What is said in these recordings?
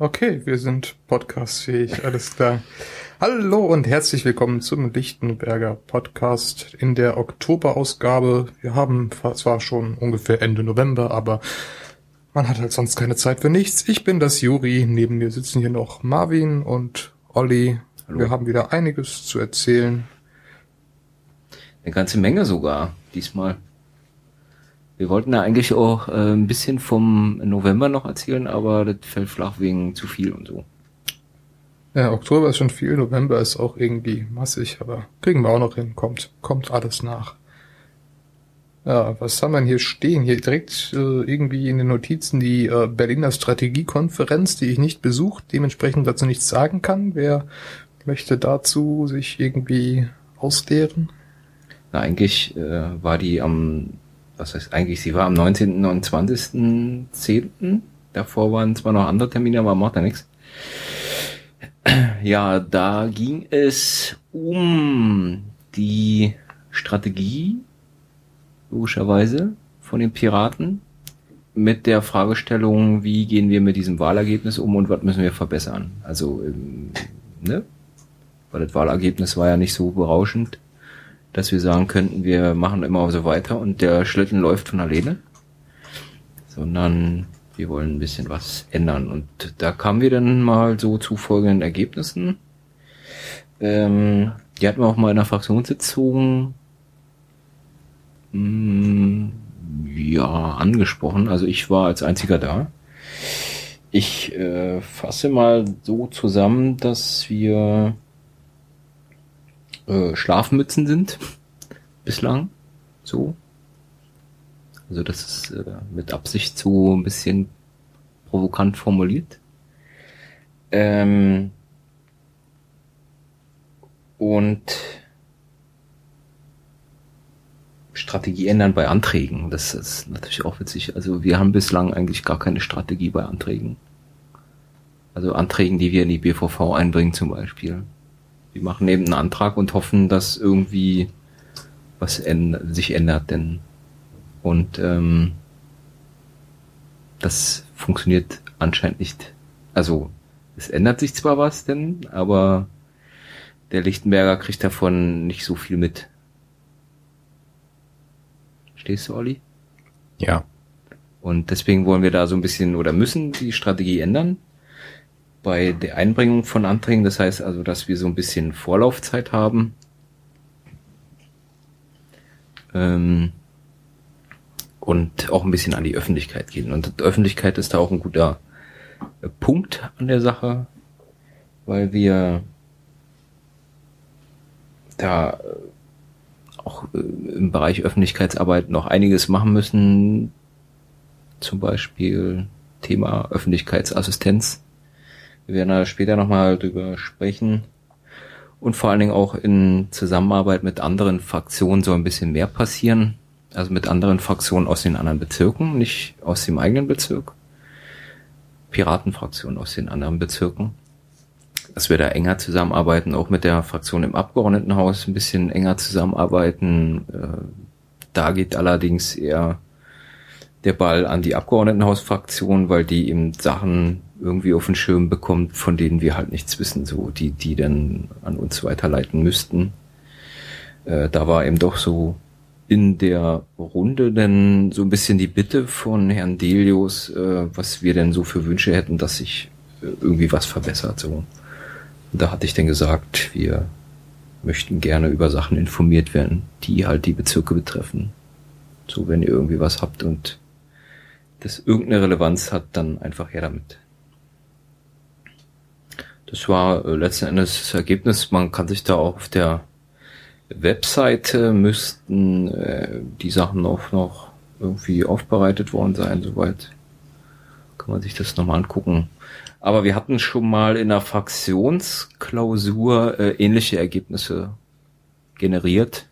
Okay, wir sind podcastfähig, alles klar. Hallo und herzlich willkommen zum Lichtenberger Podcast in der Oktoberausgabe. Wir haben zwar schon ungefähr Ende November, aber man hat halt sonst keine Zeit für nichts. Ich bin das Juri, neben mir sitzen hier noch Marvin und Olli. Hallo. Wir haben wieder einiges zu erzählen. Eine ganze Menge sogar, diesmal. Wir wollten ja eigentlich auch äh, ein bisschen vom November noch erzählen, aber das fällt flach wegen zu viel und so. Ja, Oktober ist schon viel, November ist auch irgendwie massig, aber kriegen wir auch noch hin. Kommt, kommt alles nach. Ja, was haben wir denn hier stehen? Hier direkt äh, irgendwie in den Notizen die äh, Berliner Strategiekonferenz, die ich nicht besucht, dementsprechend dazu nichts sagen kann. Wer möchte dazu sich irgendwie ausleeren? Na, eigentlich äh, war die am was heißt eigentlich, sie war am 19. und 20.10. Davor waren zwar noch andere Termine, aber macht ja nichts. Ja, da ging es um die Strategie, logischerweise, von den Piraten mit der Fragestellung, wie gehen wir mit diesem Wahlergebnis um und was müssen wir verbessern. Also, ähm, ne? Weil das Wahlergebnis war ja nicht so berauschend dass wir sagen könnten, wir machen immer so weiter und der Schlitten läuft von alleine, sondern wir wollen ein bisschen was ändern. Und da kamen wir dann mal so zu folgenden Ergebnissen. Ähm, die hatten wir auch mal in der Fraktionssitzung mm, ja angesprochen. Also ich war als einziger da. Ich äh, fasse mal so zusammen, dass wir äh, Schlafmützen sind. Bislang. So. Also das ist äh, mit Absicht so ein bisschen provokant formuliert. Ähm, und Strategie ändern bei Anträgen. Das ist natürlich auch witzig. Also wir haben bislang eigentlich gar keine Strategie bei Anträgen. Also Anträgen, die wir in die BVV einbringen zum Beispiel. Wir machen eben einen Antrag und hoffen, dass irgendwie was änd sich ändert, denn und ähm, das funktioniert anscheinend nicht. Also es ändert sich zwar was denn, aber der Lichtenberger kriegt davon nicht so viel mit. Stehst du, Olli? Ja. Und deswegen wollen wir da so ein bisschen oder müssen die Strategie ändern bei der Einbringung von Anträgen. Das heißt also, dass wir so ein bisschen Vorlaufzeit haben. Ähm, und auch ein bisschen an die Öffentlichkeit gehen. Und die Öffentlichkeit ist da auch ein guter äh, Punkt an der Sache, weil wir da äh, auch äh, im Bereich Öffentlichkeitsarbeit noch einiges machen müssen. Zum Beispiel Thema Öffentlichkeitsassistenz wir werden da später nochmal drüber sprechen. Und vor allen Dingen auch in Zusammenarbeit mit anderen Fraktionen soll ein bisschen mehr passieren. Also mit anderen Fraktionen aus den anderen Bezirken, nicht aus dem eigenen Bezirk. Piratenfraktionen aus den anderen Bezirken. Dass wir da enger zusammenarbeiten, auch mit der Fraktion im Abgeordnetenhaus ein bisschen enger zusammenarbeiten. Äh, da geht allerdings eher der Ball an die Abgeordnetenhausfraktion, weil die eben Sachen irgendwie auf den Schirm bekommt, von denen wir halt nichts wissen, so die, die dann an uns weiterleiten müssten. Äh, da war eben doch so in der Runde denn so ein bisschen die Bitte von Herrn Delius, äh, was wir denn so für Wünsche hätten, dass sich äh, irgendwie was verbessert. So. Und da hatte ich dann gesagt, wir möchten gerne über Sachen informiert werden, die halt die Bezirke betreffen. So, wenn ihr irgendwie was habt und das irgendeine Relevanz hat, dann einfach her damit. Das war äh, letzten Endes das Ergebnis. Man kann sich da auch auf der Webseite müssten äh, die Sachen auch noch irgendwie aufbereitet worden sein, soweit kann man sich das nochmal angucken. Aber wir hatten schon mal in der Fraktionsklausur äh, ähnliche Ergebnisse generiert.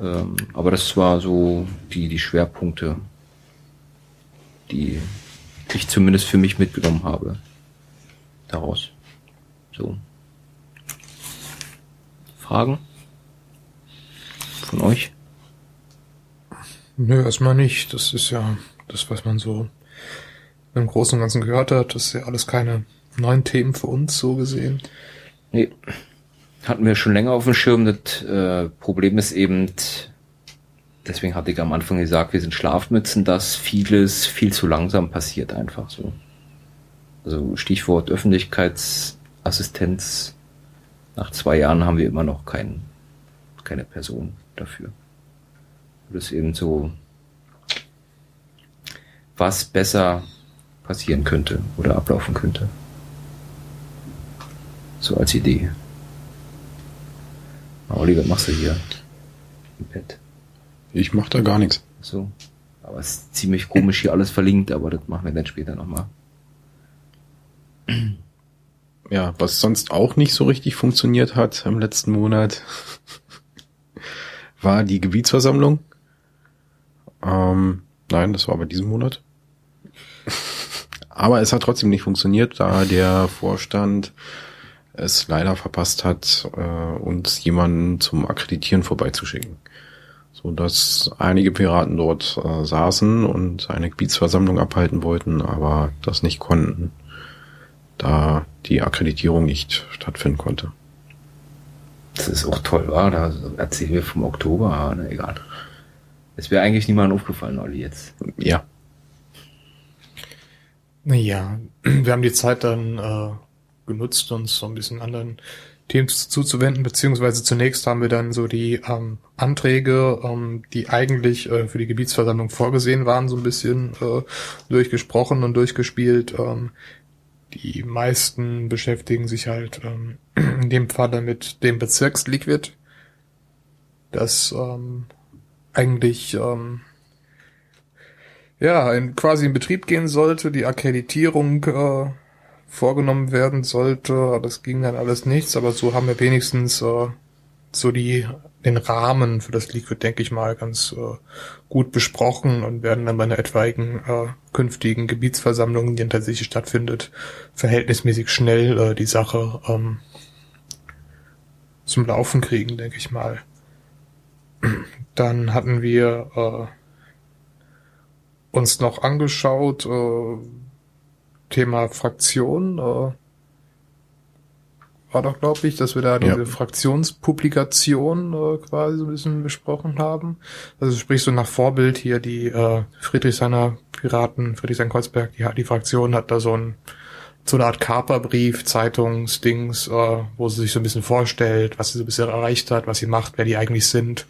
Ähm, aber das war so die, die Schwerpunkte, die ich zumindest für mich mitgenommen habe daraus. So. Fragen? Von euch? Nö, erstmal nicht. Das ist ja das, was man so im Großen und Ganzen gehört hat. Das ist ja alles keine neuen Themen für uns so gesehen. Nee, hatten wir schon länger auf dem Schirm. Das äh, Problem ist eben, deswegen hatte ich am Anfang gesagt, wir sind Schlafmützen, dass vieles viel zu langsam passiert einfach so. Also Stichwort Öffentlichkeitsassistenz. Nach zwei Jahren haben wir immer noch kein, keine Person dafür. Das ist eben so, was besser passieren könnte oder ablaufen könnte. So als Idee. Was machst du hier? Im Bett. Ich mach da gar nichts. So. Aber es ist ziemlich komisch hier alles verlinkt, aber das machen wir dann später nochmal. Ja, was sonst auch nicht so richtig funktioniert hat im letzten Monat, war die Gebietsversammlung. Ähm, nein, das war bei diesem Monat. Aber es hat trotzdem nicht funktioniert, da der Vorstand es leider verpasst hat, äh, uns jemanden zum Akkreditieren vorbeizuschicken. So dass einige Piraten dort äh, saßen und eine Gebietsversammlung abhalten wollten, aber das nicht konnten, da die Akkreditierung nicht stattfinden konnte. Das ist auch toll, war. Da erzählen wir vom Oktober, aber ne, egal. Es wäre eigentlich niemandem aufgefallen, Olli, jetzt. Ja. Naja, wir haben die Zeit dann äh, genutzt, uns so ein bisschen anderen Themen zuzuwenden, beziehungsweise zunächst haben wir dann so die ähm, Anträge, ähm, die eigentlich äh, für die Gebietsversammlung vorgesehen waren, so ein bisschen äh, durchgesprochen und durchgespielt. Ähm, die meisten beschäftigen sich halt ähm, in dem Fall mit dem Bezirksliquid, das ähm, eigentlich ähm, ja in, quasi in Betrieb gehen sollte, die Akkreditierung äh, vorgenommen werden sollte. Das ging dann alles nichts, aber so haben wir wenigstens äh, so die den Rahmen für das Liquid, denke ich mal, ganz äh, gut besprochen und werden dann bei einer etwaigen äh, künftigen Gebietsversammlung, die dann tatsächlich stattfindet, verhältnismäßig schnell äh, die Sache ähm, zum Laufen kriegen, denke ich mal. Dann hatten wir äh, uns noch angeschaut, äh, Thema Fraktion, äh, war doch, glaube ich, dass wir da diese ja. Fraktionspublikation äh, quasi so ein bisschen besprochen haben. Also sprich so nach Vorbild hier die äh, Friedrichshainer Piraten, Friedrichshain-Kreuzberg, die, die Fraktion hat da so ein so eine Art Kaperbrief, Zeitungsdings, äh, wo sie sich so ein bisschen vorstellt, was sie so bisher erreicht hat, was sie macht, wer die eigentlich sind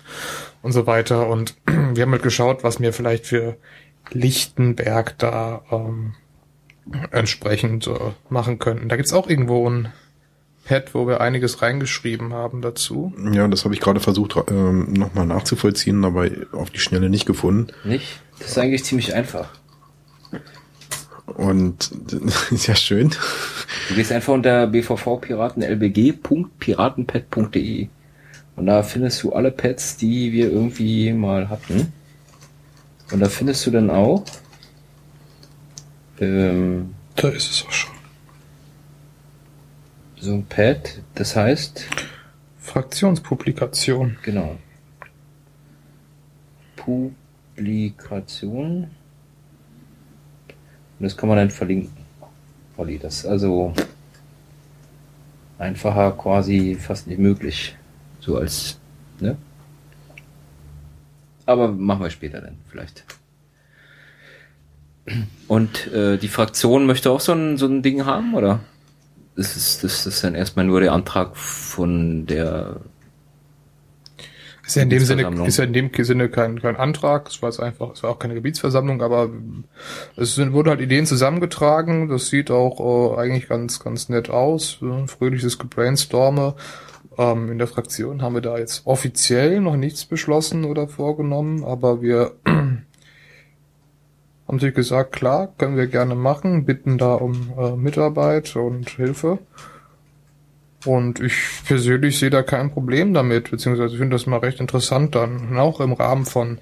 und so weiter. Und wir haben halt geschaut, was mir vielleicht für Lichtenberg da ähm, entsprechend äh, machen könnten. Da gibt's auch irgendwo ein Pad, wo wir einiges reingeschrieben haben dazu. Ja, das habe ich gerade versucht ähm, nochmal nachzuvollziehen, aber auf die Schnelle nicht gefunden. Nicht? Das ist eigentlich ziemlich einfach. Und ist ja schön. Du gehst einfach unter bvv-piraten-lbg.piratenpad.de und da findest du alle Pads, die wir irgendwie mal hatten. Und da findest du dann auch ähm, da ist es auch schon. So ein Pad, das heißt Fraktionspublikation. Genau. Publikation. Und das kann man dann verlinken. Olli, das ist also einfacher quasi fast nicht möglich. So als, ne? Aber machen wir später dann vielleicht. Und äh, die Fraktion möchte auch so ein, so ein Ding haben, oder? Das ist, das ist dann erstmal nur der Antrag von der ist ja in dem Sinne, ist ja in dem Sinne kein, kein Antrag, es war jetzt einfach, es war auch keine Gebietsversammlung, aber es sind, wurden halt Ideen zusammengetragen, das sieht auch äh, eigentlich ganz, ganz nett aus, äh, fröhliches Gebrainstorme. Ähm, in der Fraktion haben wir da jetzt offiziell noch nichts beschlossen oder vorgenommen, aber wir haben sie gesagt, klar, können wir gerne machen, bitten da um äh, Mitarbeit und Hilfe. Und ich persönlich sehe da kein Problem damit, beziehungsweise finde das mal recht interessant dann, auch im Rahmen von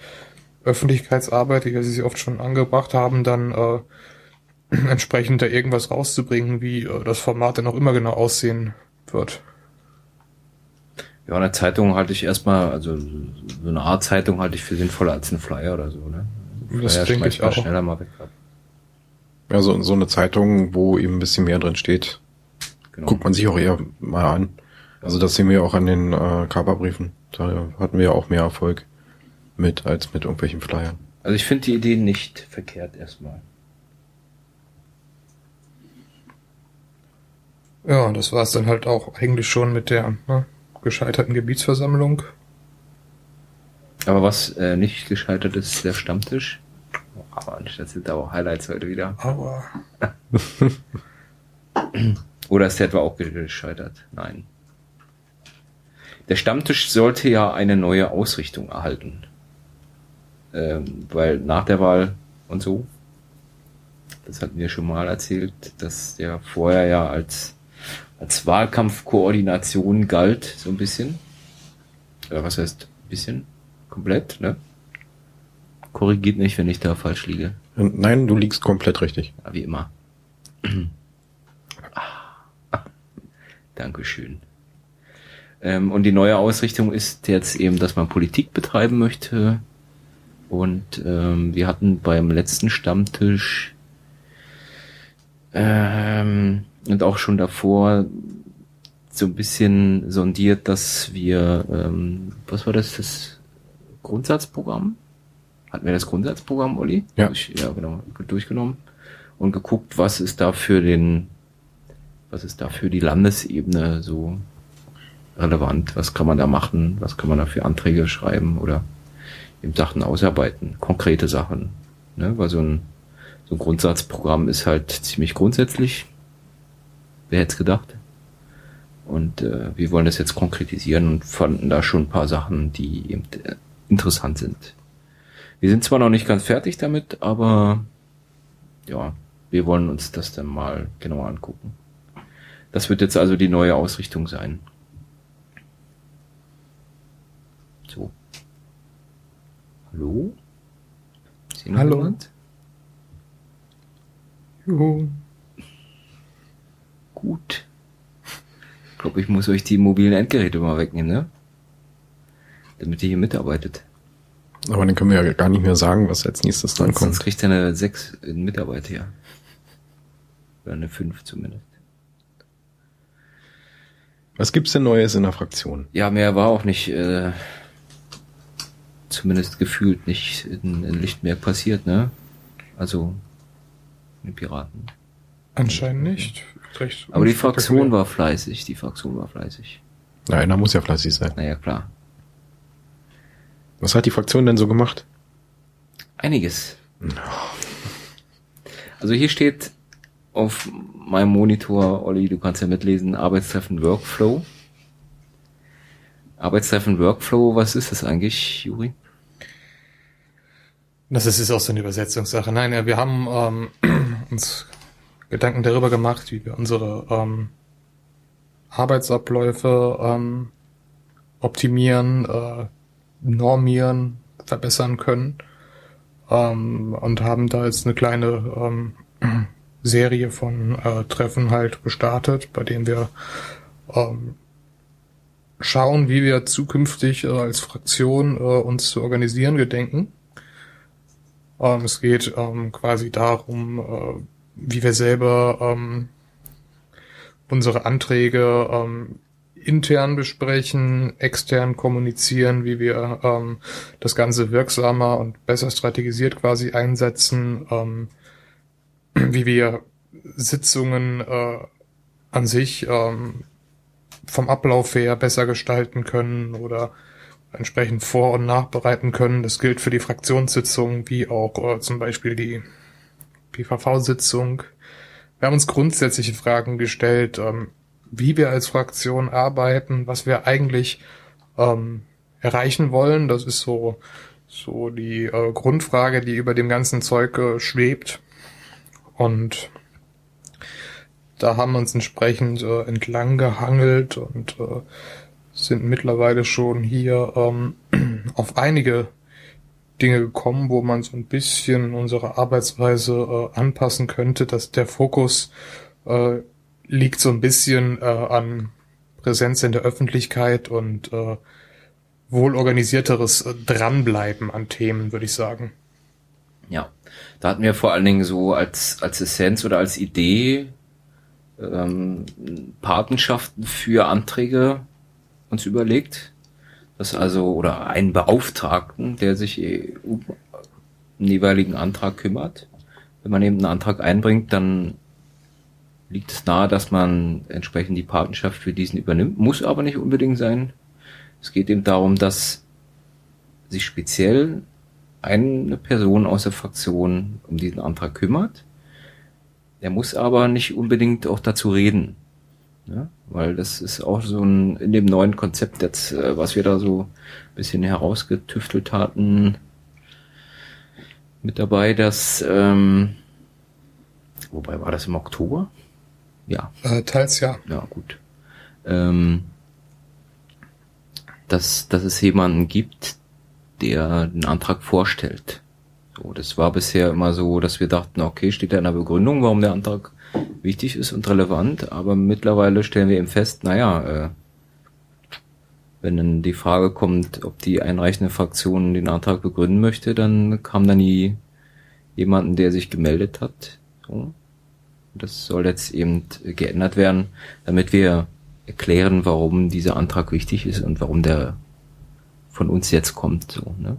Öffentlichkeitsarbeit, die wir sie oft schon angebracht haben, dann äh, entsprechend da irgendwas rauszubringen, wie äh, das Format dann auch immer genau aussehen wird. Ja, eine Zeitung halte ich erstmal, also so eine Art Zeitung halte ich für sinnvoller als ein Flyer oder so, ne? Das ja, denke ich auch. schneller mal weg ab. Ja, so, so eine Zeitung, wo eben ein bisschen mehr drin steht, Genau. guckt man sich auch eher mal an. Also das sehen wir auch an den äh, Kaperbriefen. Da hatten wir ja auch mehr Erfolg mit als mit irgendwelchen Flyern. Also ich finde die Idee nicht verkehrt erstmal. Ja, und das war es dann halt auch eigentlich schon mit der ne, gescheiterten Gebietsversammlung. Aber was äh, nicht gescheitert ist, ist der Stammtisch. Aber das sind aber auch Highlights heute wieder. Aber Oder ist der etwa auch gescheitert? Nein. Der Stammtisch sollte ja eine neue Ausrichtung erhalten. Ähm, weil nach der Wahl und so, das hatten wir schon mal erzählt, dass der vorher ja als, als Wahlkampfkoordination galt, so ein bisschen. Oder was heißt bisschen? Komplett, ne? Korrigiert nicht, wenn ich da falsch liege. Nein, du liegst komplett richtig. Ja, wie immer. Ah, Dankeschön. Ähm, und die neue Ausrichtung ist jetzt eben, dass man Politik betreiben möchte. Und ähm, wir hatten beim letzten Stammtisch ähm, und auch schon davor so ein bisschen sondiert, dass wir, ähm, was war das, das Grundsatzprogramm? Hatten wir das Grundsatzprogramm, Olli? Ja. Ja, genau, durchgenommen und geguckt, was ist da für den, was ist da für die Landesebene so relevant, was kann man da machen, was kann man da für Anträge schreiben oder eben Sachen ausarbeiten, konkrete Sachen. Ne? Weil so ein, so ein Grundsatzprogramm ist halt ziemlich grundsätzlich. Wer hätte es gedacht? Und äh, wir wollen das jetzt konkretisieren und fanden da schon ein paar Sachen, die eben äh, interessant sind. Wir sind zwar noch nicht ganz fertig damit, aber ja, wir wollen uns das dann mal genauer angucken. Das wird jetzt also die neue Ausrichtung sein. So. Hallo? Hallo. jemand? juhu. Gut. Ich glaube, ich muss euch die mobilen Endgeräte mal wegnehmen, ne? Damit ihr hier mitarbeitet. Aber dann können wir ja gar nicht mehr sagen, was als nächstes dran Sonst kommt. kriegt ihr eine 6 Mitarbeiter her. Oder eine 5 zumindest. Was gibt's denn Neues in der Fraktion? Ja, mehr war auch nicht, äh, zumindest gefühlt nicht in, in Lichtmerk passiert, ne? Also, mit Piraten. Anscheinend nicht. Recht Aber die Fraktion war fleißig, die Fraktion war fleißig. Na, einer muss ja fleißig sein. Naja, klar. Was hat die Fraktion denn so gemacht? Einiges. Also hier steht auf meinem Monitor, Olli, du kannst ja mitlesen, Arbeitstreffen Workflow. Arbeitstreffen Workflow, was ist das eigentlich, Juri? Das ist jetzt auch so eine Übersetzungssache. Nein, ja, wir haben ähm, uns Gedanken darüber gemacht, wie wir unsere ähm, Arbeitsabläufe ähm, optimieren, äh, normieren, verbessern können. Ähm, und haben da jetzt eine kleine ähm, Serie von äh, Treffen halt gestartet, bei denen wir ähm, schauen, wie wir zukünftig äh, als Fraktion äh, uns zu organisieren gedenken. Ähm, es geht ähm, quasi darum, äh, wie wir selber ähm, unsere Anträge ähm, intern besprechen, extern kommunizieren, wie wir ähm, das Ganze wirksamer und besser strategisiert quasi einsetzen, ähm, wie wir Sitzungen äh, an sich ähm, vom Ablauf her besser gestalten können oder entsprechend vor- und nachbereiten können. Das gilt für die Fraktionssitzungen wie auch äh, zum Beispiel die PVV-Sitzung. Wir haben uns grundsätzliche Fragen gestellt, ähm, wie wir als Fraktion arbeiten, was wir eigentlich ähm, erreichen wollen. Das ist so so die äh, Grundfrage, die über dem ganzen Zeug äh, schwebt. Und da haben wir uns entsprechend äh, entlang gehangelt und äh, sind mittlerweile schon hier ähm, auf einige Dinge gekommen, wo man so ein bisschen unsere Arbeitsweise äh, anpassen könnte, dass der Fokus äh, liegt so ein bisschen äh, an Präsenz in der Öffentlichkeit und äh, wohl organisierteres äh, Dranbleiben an Themen, würde ich sagen. Ja. Da hatten wir vor allen Dingen so als, als Essenz oder als Idee ähm, Patenschaften für Anträge uns überlegt. Das also, oder einen Beauftragten, der sich eh um einen jeweiligen Antrag kümmert. Wenn man eben einen Antrag einbringt, dann liegt es nahe, dass man entsprechend die Patenschaft für diesen übernimmt. Muss aber nicht unbedingt sein. Es geht eben darum, dass sich speziell eine Person aus der Fraktion um diesen Antrag kümmert. Der muss aber nicht unbedingt auch dazu reden. Ja? Weil das ist auch so ein, in dem neuen Konzept jetzt, äh, was wir da so ein bisschen herausgetüftelt hatten, mit dabei, dass, ähm, wobei war das im Oktober? Ja. Äh, teils ja. Ja, gut. Ähm, dass, dass es jemanden gibt, der den Antrag vorstellt. So, das war bisher immer so, dass wir dachten, okay, steht da in der Begründung, warum der Antrag wichtig ist und relevant, aber mittlerweile stellen wir eben fest, naja, äh, wenn dann die Frage kommt, ob die einreichende Fraktion den Antrag begründen möchte, dann kam da nie jemanden, der sich gemeldet hat. So. Das soll jetzt eben geändert werden, damit wir erklären, warum dieser Antrag wichtig ist und warum der von uns jetzt kommt. So, ne?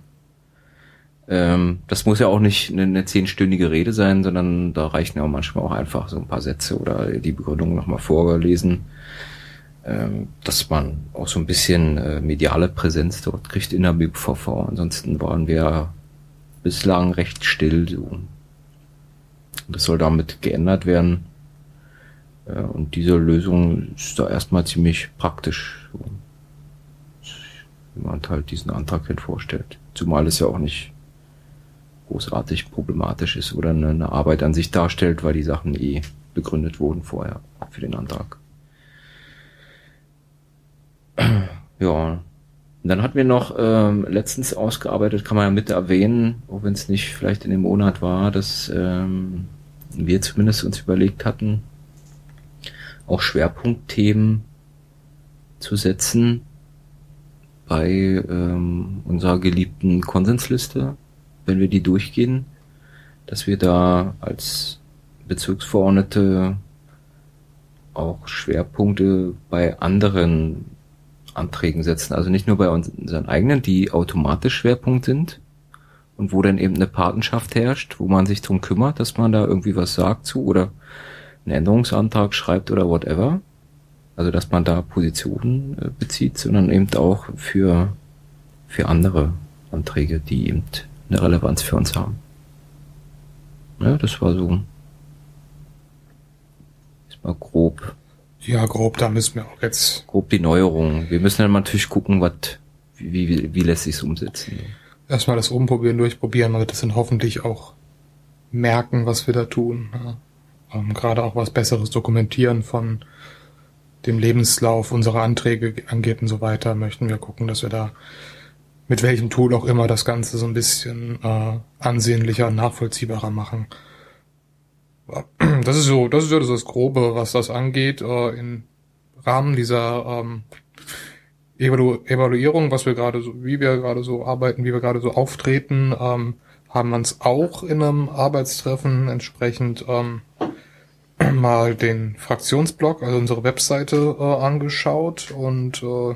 ähm, das muss ja auch nicht eine, eine zehnstündige Rede sein, sondern da reichen ja manchmal auch einfach so ein paar Sätze oder die Begründung nochmal vorgelesen, ähm, dass man auch so ein bisschen äh, mediale Präsenz dort kriegt in der BVV. Ansonsten waren wir bislang recht still. So. Das soll damit geändert werden. Äh, und diese Lösung ist da erstmal ziemlich praktisch. Wie man halt diesen Antrag hin vorstellt. Zumal es ja auch nicht großartig problematisch ist oder eine Arbeit an sich darstellt, weil die Sachen eh begründet wurden vorher für den Antrag. Ja, dann hatten wir noch ähm, letztens ausgearbeitet, kann man ja mit erwähnen, auch wenn es nicht vielleicht in dem Monat war, dass ähm, wir zumindest uns überlegt hatten, auch Schwerpunktthemen zu setzen bei ähm, unserer geliebten Konsensliste, wenn wir die durchgehen, dass wir da als Bezirksverordnete auch Schwerpunkte bei anderen Anträgen setzen. Also nicht nur bei unseren eigenen, die automatisch Schwerpunkt sind und wo dann eben eine Patenschaft herrscht, wo man sich drum kümmert, dass man da irgendwie was sagt zu oder einen Änderungsantrag schreibt oder whatever. Also dass man da Positionen äh, bezieht, sondern eben auch für, für andere Anträge, die eben eine Relevanz für uns haben. Ja, das war so. Ist mal grob. Ja, grob, da müssen wir auch jetzt. Grob die Neuerung. Wir müssen dann natürlich gucken, was, wie, wie, wie lässt sich's umsetzen. Erstmal das Rumprobieren, durchprobieren, aber das dann hoffentlich auch merken, was wir da tun. Ja. Ähm, Gerade auch was Besseres dokumentieren von dem Lebenslauf unserer Anträge angeht und so weiter, möchten wir gucken, dass wir da mit welchem Tool auch immer das Ganze so ein bisschen äh, ansehnlicher und nachvollziehbarer machen. Das ist so, das ist so das Grobe, was das angeht, äh, im Rahmen dieser ähm, Evalu Evaluierung, was wir gerade so, wie wir gerade so arbeiten, wie wir gerade so auftreten, ähm, haben wir uns auch in einem Arbeitstreffen entsprechend ähm, mal den Fraktionsblog, also unsere Webseite äh, angeschaut und äh,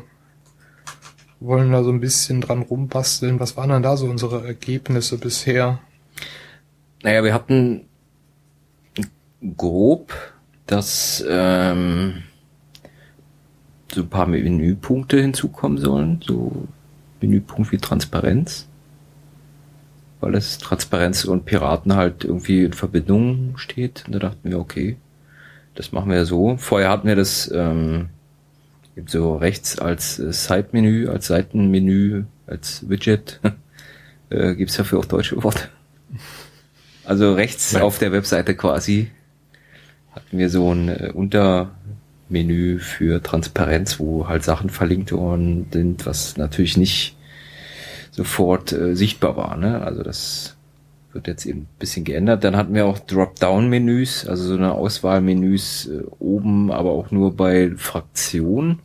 wollen da so ein bisschen dran rumbasteln. Was waren denn da so unsere Ergebnisse bisher? Naja, wir hatten grob, dass ähm, so ein paar Menüpunkte hinzukommen sollen, so Menüpunkt wie Transparenz, weil das Transparenz und Piraten halt irgendwie in Verbindung steht. Und da dachten wir, okay, das machen wir so. Vorher hatten wir das ähm, gibt so rechts als äh, Side-Menü, als Seitenmenü, als Widget. äh, gibt's dafür auch deutsche Worte? Also rechts Nein. auf der Webseite quasi hatten wir so ein äh, Untermenü für Transparenz, wo halt Sachen verlinkt worden sind, was natürlich nicht sofort äh, sichtbar war. Ne? Also das wird jetzt eben ein bisschen geändert. Dann hatten wir auch Dropdown-Menüs, also so eine Auswahlmenüs äh, oben, aber auch nur bei Fraktionen.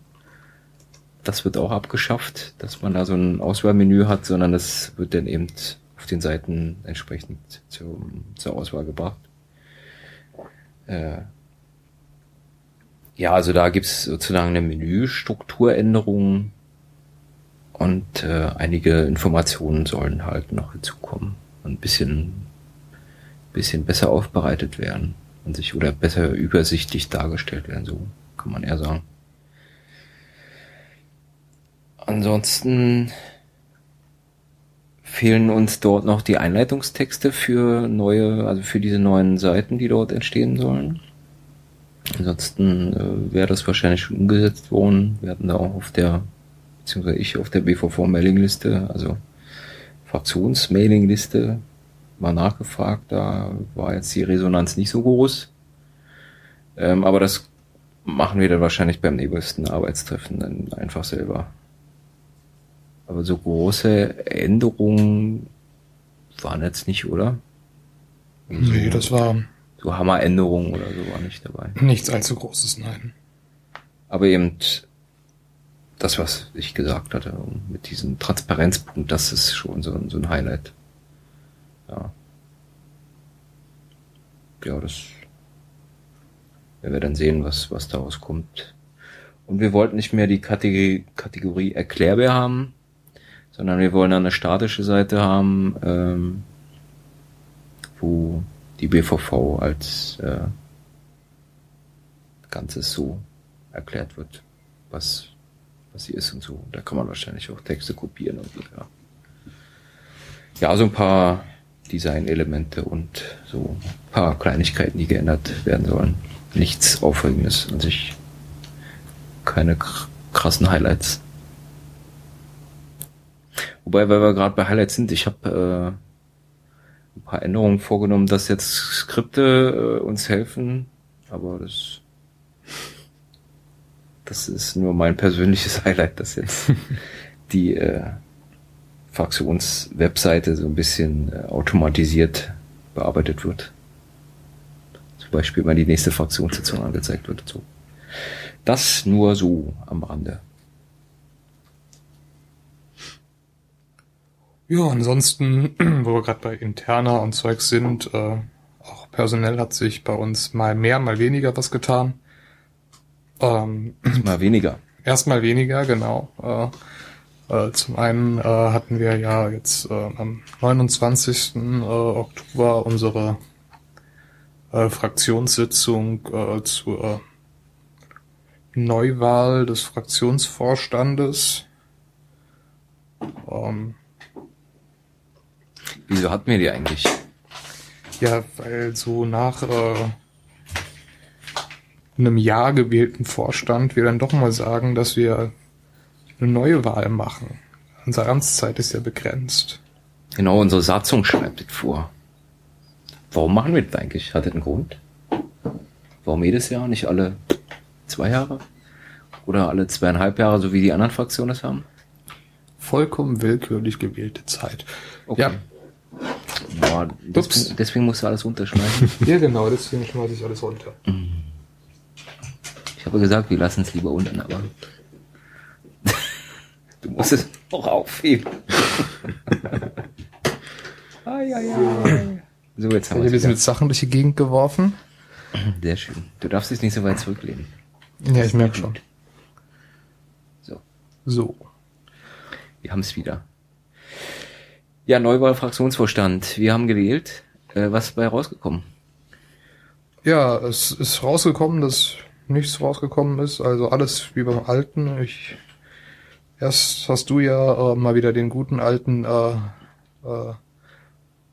Das wird auch abgeschafft, dass man da so ein Auswahlmenü hat, sondern das wird dann eben auf den Seiten entsprechend zum, zur Auswahl gebracht. Äh, ja, also da gibt's sozusagen eine Menüstrukturänderung und äh, einige Informationen sollen halt noch hinzukommen. Ein bisschen, bisschen besser aufbereitet werden und sich oder besser übersichtlich dargestellt werden, so kann man eher sagen. Ansonsten fehlen uns dort noch die Einleitungstexte für neue, also für diese neuen Seiten, die dort entstehen sollen. Ansonsten äh, wäre das wahrscheinlich schon umgesetzt worden. Wir hatten da auch auf der, beziehungsweise ich auf der BVV-Mailingliste, also Fraktions-Mailingliste, mal nachgefragt. Da war jetzt die Resonanz nicht so groß. Ähm, aber das machen wir dann wahrscheinlich beim nächsten Arbeitstreffen dann einfach selber. Aber so große Änderungen waren jetzt nicht, oder? Nee, das war So Hammeränderungen oder so war nicht dabei. nichts allzu Großes, nein. Aber eben das, was ich gesagt hatte, mit diesem Transparenzpunkt, das ist schon so, ein- so ein Highlight. Ja. Ja, das werden wir dann sehen, was, was daraus kommt. Und wir wollten nicht mehr die Kategorie, Kategorie erklärbar haben, sondern wir wollen eine statische Seite haben, ähm, wo die BVV als äh, Ganzes so erklärt wird, was, was sie ist und so. Da kann man wahrscheinlich auch Texte kopieren und so, ja. Ja, so ein paar Designelemente und so ein paar Kleinigkeiten, die geändert werden sollen. Nichts Aufregendes an sich. Keine kr- krassen Highlights. Wobei, weil wir gerade bei Highlights sind, ich habe äh, paar Änderungen vorgenommen, dass jetzt Skripte äh, uns helfen, aber das das ist nur mein persönliches Highlight, dass jetzt die äh, Fraktionswebseite so ein bisschen äh, automatisiert bearbeitet wird. Zum Beispiel, wenn die nächste Fraktionssitzung angezeigt wird. So. Das nur so am Rande. Ja, ansonsten, wo wir gerade bei interner und Zeugs sind, äh, auch personell hat sich bei uns mal mehr, mal weniger was getan. Ähm, mal weniger. Erstmal weniger, genau. Äh, äh, zum einen äh, hatten wir ja jetzt äh, am 29. Äh, Oktober unsere äh, Fraktionssitzung äh, zur Neuwahl des Fraktionsvorstandes. Ähm, Wieso hatten wir die eigentlich? Ja, weil so nach äh, einem Jahr gewählten Vorstand wir dann doch mal sagen, dass wir eine neue Wahl machen. Unsere Amtszeit ist ja begrenzt. Genau, unsere Satzung schreibt das vor. Warum machen wir das eigentlich? Hat das einen Grund? Warum jedes Jahr, nicht alle zwei Jahre? Oder alle zweieinhalb Jahre, so wie die anderen Fraktionen es haben? Vollkommen willkürlich gewählte Zeit. Okay. Ja. Ups. deswegen, deswegen musst du alles unterschneiden. Ja, genau, deswegen schmeiße ich alles runter. Ich habe gesagt, wir lassen es lieber unten, aber du musst es auch aufheben. ai, ai, ai. So, jetzt haben wir ein bisschen mit Sachen durch die Gegend geworfen? Sehr schön. Du darfst dich nicht so weit zurücklehnen. Ja, ich merke schon. So, So. wir haben es wieder. Ja, Neuwahl Fraktionsvorstand. Wir haben gewählt. Äh, was ist dabei rausgekommen? Ja, es ist rausgekommen, dass nichts rausgekommen ist. Also alles wie beim Alten. Ich, erst hast du ja äh, mal wieder den guten alten äh, äh,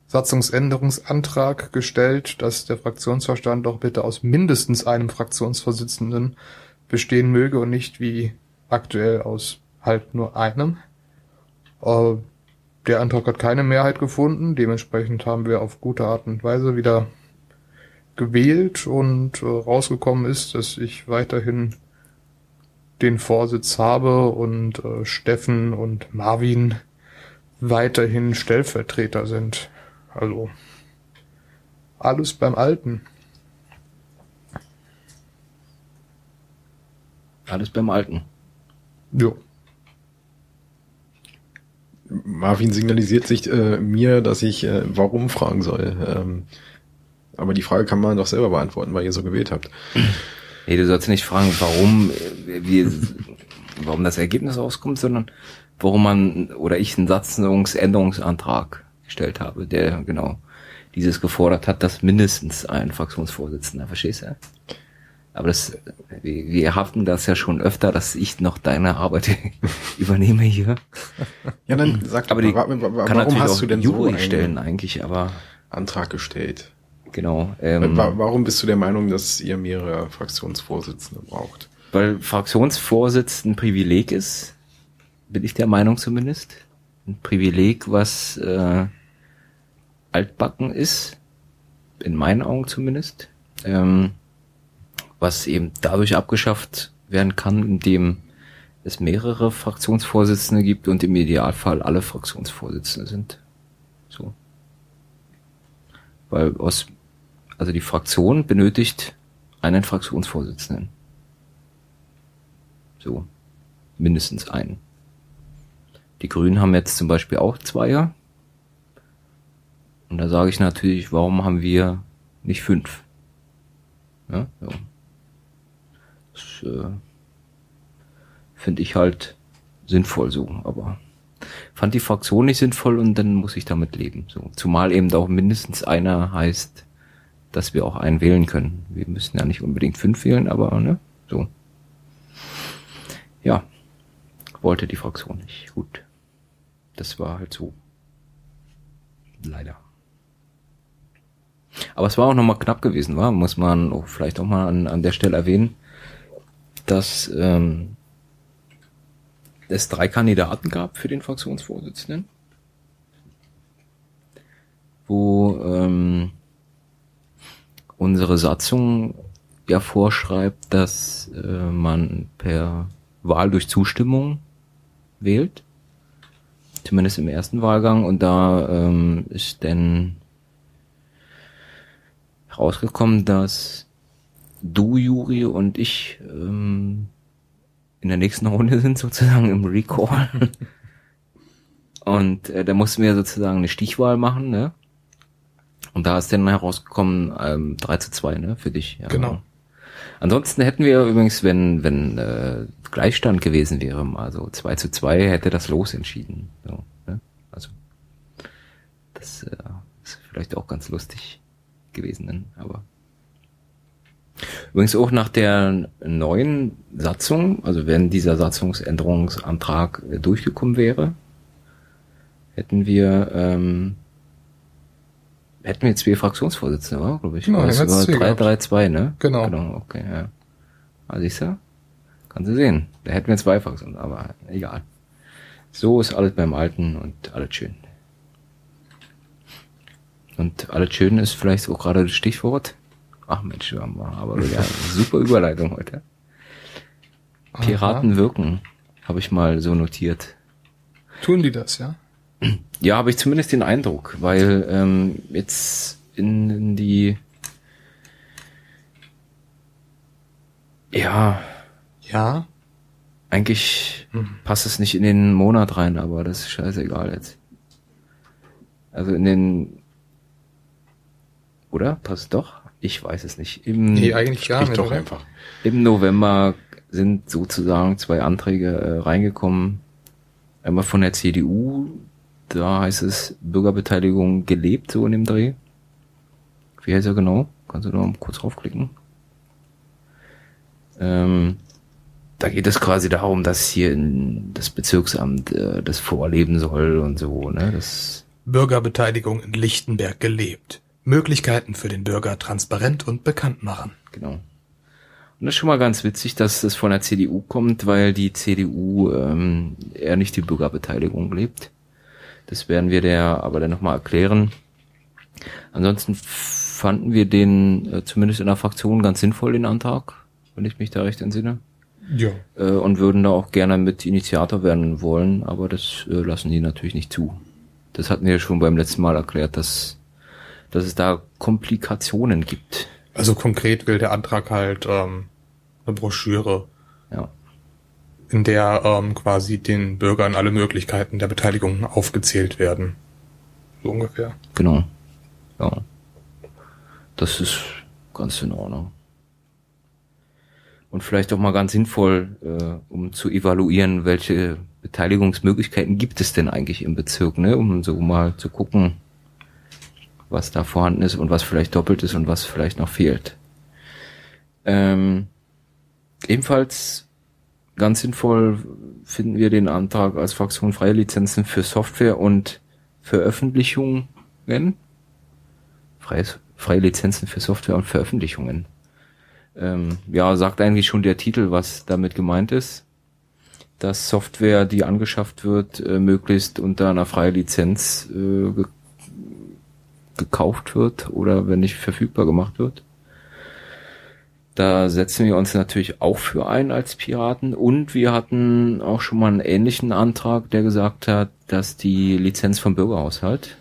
Satzungsänderungsantrag gestellt, dass der Fraktionsvorstand doch bitte aus mindestens einem Fraktionsvorsitzenden bestehen möge und nicht wie aktuell aus halt nur einem. Äh, der Antrag hat keine Mehrheit gefunden. Dementsprechend haben wir auf gute Art und Weise wieder gewählt und äh, rausgekommen ist, dass ich weiterhin den Vorsitz habe und äh, Steffen und Marvin weiterhin Stellvertreter sind. Also alles beim Alten. Alles beim Alten. Jo. Marvin signalisiert sich äh, mir, dass ich äh, warum fragen soll. Ähm, aber die Frage kann man doch selber beantworten, weil ihr so gewählt habt. Nee, du sollst nicht fragen, warum äh, wir, warum das Ergebnis rauskommt, sondern warum man oder ich einen Satzungsänderungsantrag gestellt habe, der genau dieses gefordert hat, dass mindestens ein Fraktionsvorsitzender, verstehst du? Aber das, wir, wir haften das ja schon öfter, dass ich noch deine Arbeit übernehme hier. Ja, dann sag Aber die wa- wa- wa- kann warum natürlich hast auch du denn so Jury einen stellen eigentlich, aber Antrag gestellt? genau. Ähm, Wa- warum bist du der Meinung, dass ihr mehrere Fraktionsvorsitzende braucht? weil Fraktionsvorsitz ein Privileg ist, bin ich der Meinung zumindest. Ein Privileg, was äh, altbacken ist, in meinen Augen zumindest, ähm, was eben dadurch abgeschafft werden kann, indem es mehrere Fraktionsvorsitzende gibt und im Idealfall alle Fraktionsvorsitzende sind. So. Weil aus, also die Fraktion benötigt einen Fraktionsvorsitzenden. So. Mindestens einen. Die Grünen haben jetzt zum Beispiel auch Zweier. Und da sage ich natürlich, warum haben wir nicht fünf? Ja, so. Das äh, finde ich halt sinnvoll so, aber fand die Fraktion nicht sinnvoll und dann muss ich damit leben. So. Zumal eben auch mindestens einer heißt, dass wir auch einen wählen können. Wir müssen ja nicht unbedingt fünf wählen, aber ne, so. Ja, wollte die Fraktion nicht. Gut. Das war halt so. Leider. Aber es war auch nochmal knapp gewesen, war? Muss man auch vielleicht auch mal an, an der Stelle erwähnen, dass ähm, es drei Kandidaten gab für den Fraktionsvorsitzenden, wo ähm, unsere Satzung ja vorschreibt, dass äh, man per Wahl durch Zustimmung wählt. Zumindest im ersten Wahlgang. Und da ähm, ist dann herausgekommen, dass du, Juri und ich ähm, in der nächsten Runde sind sozusagen im Recall. und äh, da mussten wir sozusagen eine Stichwahl machen, ne? Und da ist dann herausgekommen, ähm, 3 zu 2, ne, für dich. Ja, Genau. Ansonsten hätten wir übrigens, wenn, wenn äh, Gleichstand gewesen wäre, also 2 zu 2, hätte das Los entschieden. So, ne? Also das äh, ist vielleicht auch ganz lustig gewesen, ne? aber übrigens auch nach der neuen Satzung, also wenn dieser Satzungsänderungsantrag durchgekommen wäre, hätten wir ähm, hätten wir zwei Fraktionsvorsitzende, oder? glaube ich. Genau, War das war gehabt. 3, 3, 2, ne? Genau. Genau, okay, ja. Ah, siehst du? Kannst du sehen. Da hätten wir zwei Fraktionen, aber egal. So ist alles beim Alten und alles schön. Und alles schön ist vielleicht auch gerade das Stichwort. Ach Mensch, wir haben aber eine super Überleitung heute. Piraten wirken, habe ich mal so notiert. Tun die das, ja? Ja, habe ich zumindest den Eindruck, weil ähm, jetzt in, in die ja Ja. eigentlich Mhm. passt es nicht in den Monat rein, aber das ist scheißegal jetzt. Also in den oder passt doch? Ich weiß es nicht. Im, Nee, eigentlich gar nicht. doch oder? einfach. Im November sind sozusagen zwei Anträge äh, reingekommen. Einmal von der CDU, da heißt es Bürgerbeteiligung gelebt, so in dem Dreh. Wie heißt er genau? Kannst du da mal kurz draufklicken? Ähm, da geht es quasi darum, dass hier in das Bezirksamt äh, das vorleben soll und so, ne? Das Bürgerbeteiligung in Lichtenberg gelebt. Möglichkeiten für den Bürger transparent und bekannt machen. Genau. Und das ist schon mal ganz witzig, dass das von der CDU kommt, weil die CDU ähm, eher nicht die Bürgerbeteiligung lebt. Das werden wir der aber dann nochmal erklären. Ansonsten fanden wir den äh, zumindest in der Fraktion ganz sinnvoll, den Antrag, wenn ich mich da recht entsinne. Ja. Äh, und würden da auch gerne mit Initiator werden wollen, aber das äh, lassen die natürlich nicht zu. Das hatten wir schon beim letzten Mal erklärt, dass, dass es da Komplikationen gibt. Also konkret will der Antrag halt ähm, eine Broschüre Ja. in der ähm, quasi den Bürgern alle Möglichkeiten der Beteiligung aufgezählt werden. So ungefähr. Genau. Ja. Das ist ganz in Ordnung. Und vielleicht auch mal ganz sinnvoll, äh, um zu evaluieren, welche Beteiligungsmöglichkeiten gibt es denn eigentlich im Bezirk, ne? um so mal zu gucken, was da vorhanden ist und was vielleicht doppelt ist und was vielleicht noch fehlt. Ähm, ebenfalls ganz sinnvoll finden wir den Antrag als Fraktion freie Lizenzen für Software und Veröffentlichungen. Freies, freie Lizenzen für Software und Veröffentlichungen. Ähm, ja, sagt eigentlich schon der Titel, was damit gemeint ist. Dass Software, die angeschafft wird, äh, möglichst unter einer freien Lizenz äh, gekauft wird oder wenn nicht verfügbar gemacht wird. Da setzen wir uns natürlich auch für ein als Piraten und wir hatten auch schon mal einen ähnlichen Antrag, der gesagt hat, dass die Lizenz vom Bürgerhaushalt,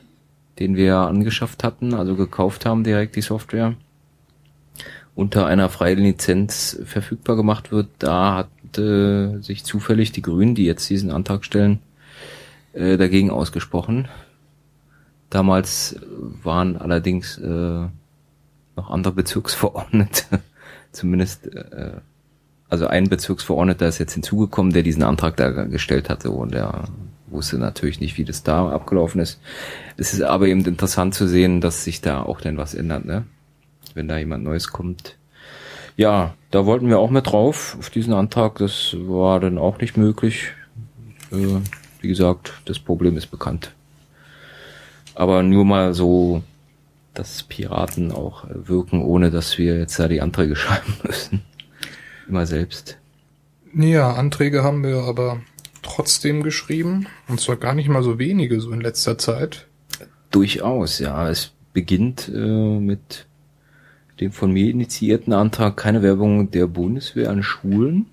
den wir angeschafft hatten, also gekauft haben direkt die Software, unter einer freien Lizenz verfügbar gemacht wird. Da hat äh, sich zufällig die Grünen, die jetzt diesen Antrag stellen, äh, dagegen ausgesprochen. Damals waren allerdings äh, noch andere Bezirksverordnete zumindest, äh, also ein Bezirksverordneter ist jetzt hinzugekommen, der diesen Antrag da gestellt hatte und der wusste natürlich nicht, wie das da abgelaufen ist. Es ist aber eben interessant zu sehen, dass sich da auch denn was ändert, ne? Wenn da jemand Neues kommt. Ja, da wollten wir auch mit drauf auf diesen Antrag. Das war dann auch nicht möglich. Äh, wie gesagt, das Problem ist bekannt. Aber nur mal so dass Piraten auch wirken, ohne dass wir jetzt da die Anträge schreiben müssen. Immer selbst. Ja, Anträge haben wir aber trotzdem geschrieben. Und zwar gar nicht mal so wenige so in letzter Zeit. Durchaus, ja. Es beginnt äh, mit dem von mir initiierten Antrag keine Werbung der Bundeswehr an Schulen.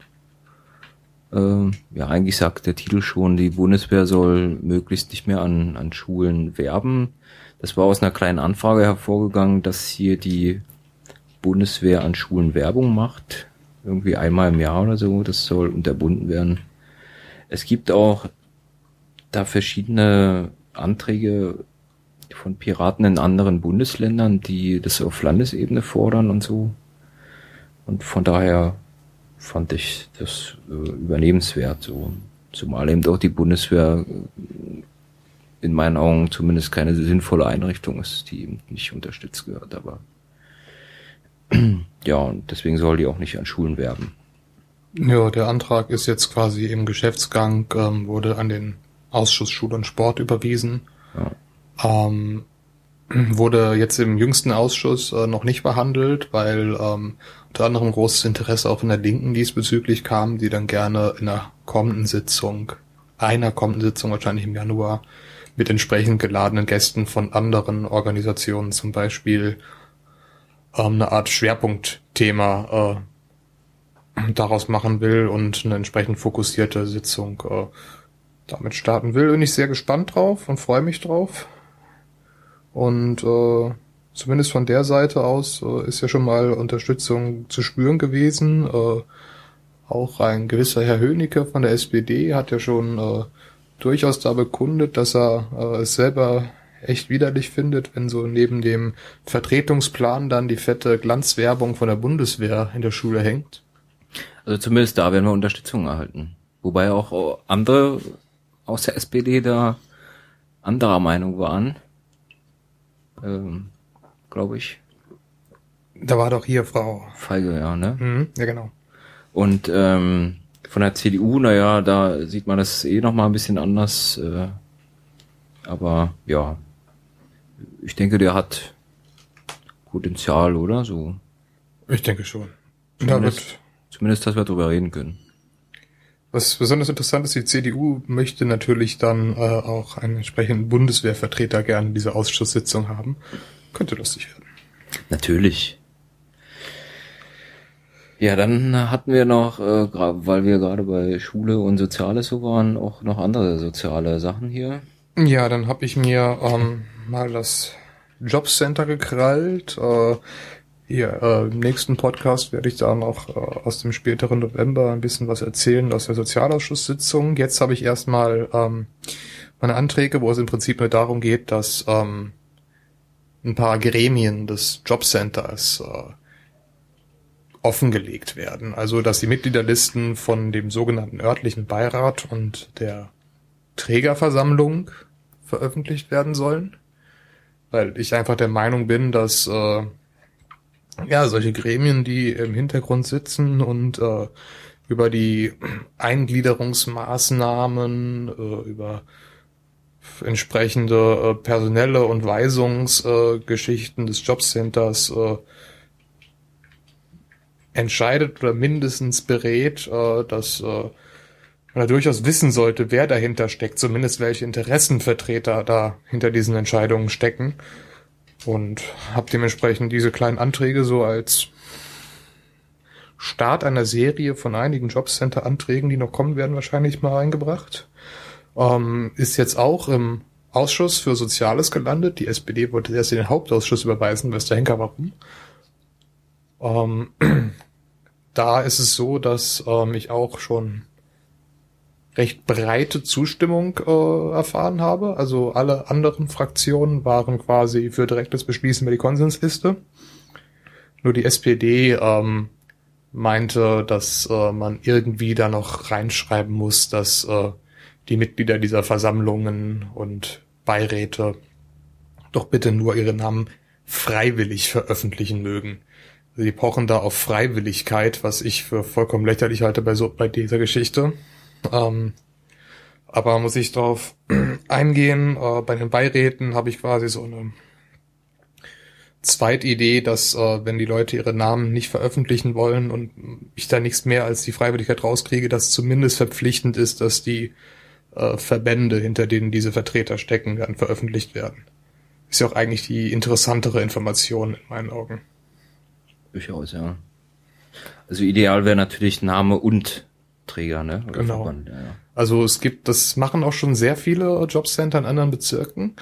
Äh, ja, eigentlich sagt der Titel schon, die Bundeswehr soll möglichst nicht mehr an, an Schulen werben. Das war aus einer kleinen Anfrage hervorgegangen, dass hier die Bundeswehr an Schulen Werbung macht. Irgendwie einmal im Jahr oder so. Das soll unterbunden werden. Es gibt auch da verschiedene Anträge von Piraten in anderen Bundesländern, die das auf Landesebene fordern und so. Und von daher fand ich das äh, übernehmenswert, so. Zumal eben doch die Bundeswehr in meinen Augen zumindest keine sinnvolle Einrichtung ist, die eben nicht unterstützt gehört, aber ja, und deswegen soll die auch nicht an Schulen werben. Ja, der Antrag ist jetzt quasi im Geschäftsgang, ähm, wurde an den Ausschuss Schule und Sport überwiesen. Ja. Ähm, wurde jetzt im jüngsten Ausschuss äh, noch nicht behandelt, weil ähm, unter anderem großes Interesse auch in der Linken diesbezüglich kam, die dann gerne in einer kommenden Sitzung, einer kommenden Sitzung wahrscheinlich im Januar, mit entsprechend geladenen Gästen von anderen Organisationen zum Beispiel ähm, eine Art Schwerpunktthema äh, daraus machen will und eine entsprechend fokussierte Sitzung äh, damit starten will. Bin ich sehr gespannt drauf und freue mich drauf. Und äh, zumindest von der Seite aus äh, ist ja schon mal Unterstützung zu spüren gewesen. Äh, auch ein gewisser Herr Hönicke von der SPD hat ja schon äh, durchaus da bekundet, dass er äh, es selber echt widerlich findet, wenn so neben dem Vertretungsplan dann die fette Glanzwerbung von der Bundeswehr in der Schule hängt. Also zumindest da werden wir Unterstützung erhalten. Wobei auch andere aus der SPD da anderer Meinung waren. Ähm, Glaube ich. Da war doch hier Frau Feige, ja, ne? Mhm, ja, genau. Und ähm, von der CDU, naja, da sieht man das eh noch mal ein bisschen anders. Äh, aber ja, ich denke, der hat Potenzial, oder so. Ich denke schon. Zumindest, zumindest, dass wir darüber reden können. Was besonders interessant ist, die CDU möchte natürlich dann äh, auch einen entsprechenden Bundeswehrvertreter gerne in dieser Ausschusssitzung haben. Könnte lustig werden. Natürlich. Ja, dann hatten wir noch, äh, weil wir gerade bei Schule und Soziales so waren, auch noch andere soziale Sachen hier. Ja, dann habe ich mir ähm, mal das Jobcenter gekrallt. Äh, Hier, äh, im nächsten Podcast werde ich da noch äh, aus dem späteren November ein bisschen was erzählen aus der Sozialausschusssitzung. Jetzt habe ich erstmal ähm, meine Anträge, wo es im Prinzip nur darum geht, dass ähm, ein paar Gremien des Jobcenters äh, offengelegt werden. Also dass die Mitgliederlisten von dem sogenannten örtlichen Beirat und der Trägerversammlung veröffentlicht werden sollen. Weil ich einfach der Meinung bin, dass äh, ja, solche Gremien, die im Hintergrund sitzen und äh, über die Eingliederungsmaßnahmen, äh, über entsprechende äh, personelle und Weisungsgeschichten äh, des Jobcenters äh, entscheidet oder mindestens berät, äh, dass äh, man durchaus wissen sollte, wer dahinter steckt, zumindest welche Interessenvertreter da hinter diesen Entscheidungen stecken und habe dementsprechend diese kleinen Anträge so als Start einer Serie von einigen Jobcenter-Anträgen, die noch kommen werden, wahrscheinlich mal eingebracht. Ähm, ist jetzt auch im Ausschuss für Soziales gelandet. Die SPD wollte erst in den Hauptausschuss überweisen, weiß der Henker warum. Ähm, da ist es so, dass ähm, ich auch schon recht breite Zustimmung äh, erfahren habe. Also alle anderen Fraktionen waren quasi für direktes Beschließen über die Konsensliste. Nur die SPD ähm, meinte, dass äh, man irgendwie da noch reinschreiben muss, dass äh, die Mitglieder dieser Versammlungen und Beiräte doch bitte nur ihre Namen freiwillig veröffentlichen mögen. Die pochen da auf Freiwilligkeit, was ich für vollkommen lächerlich halte bei so bei dieser Geschichte. Ähm, aber muss ich darauf eingehen, äh, bei den Beiräten habe ich quasi so eine Zweitidee, dass äh, wenn die Leute ihre Namen nicht veröffentlichen wollen und ich da nichts mehr als die Freiwilligkeit rauskriege, dass zumindest verpflichtend ist, dass die äh, Verbände, hinter denen diese Vertreter stecken, dann veröffentlicht werden. Ist ja auch eigentlich die interessantere Information in meinen Augen. Durchaus, ja. Also ideal wäre natürlich Name und Träger, ne? Oder genau. Verband, ja, ja. Also es gibt, das machen auch schon sehr viele Jobcenter in anderen Bezirken.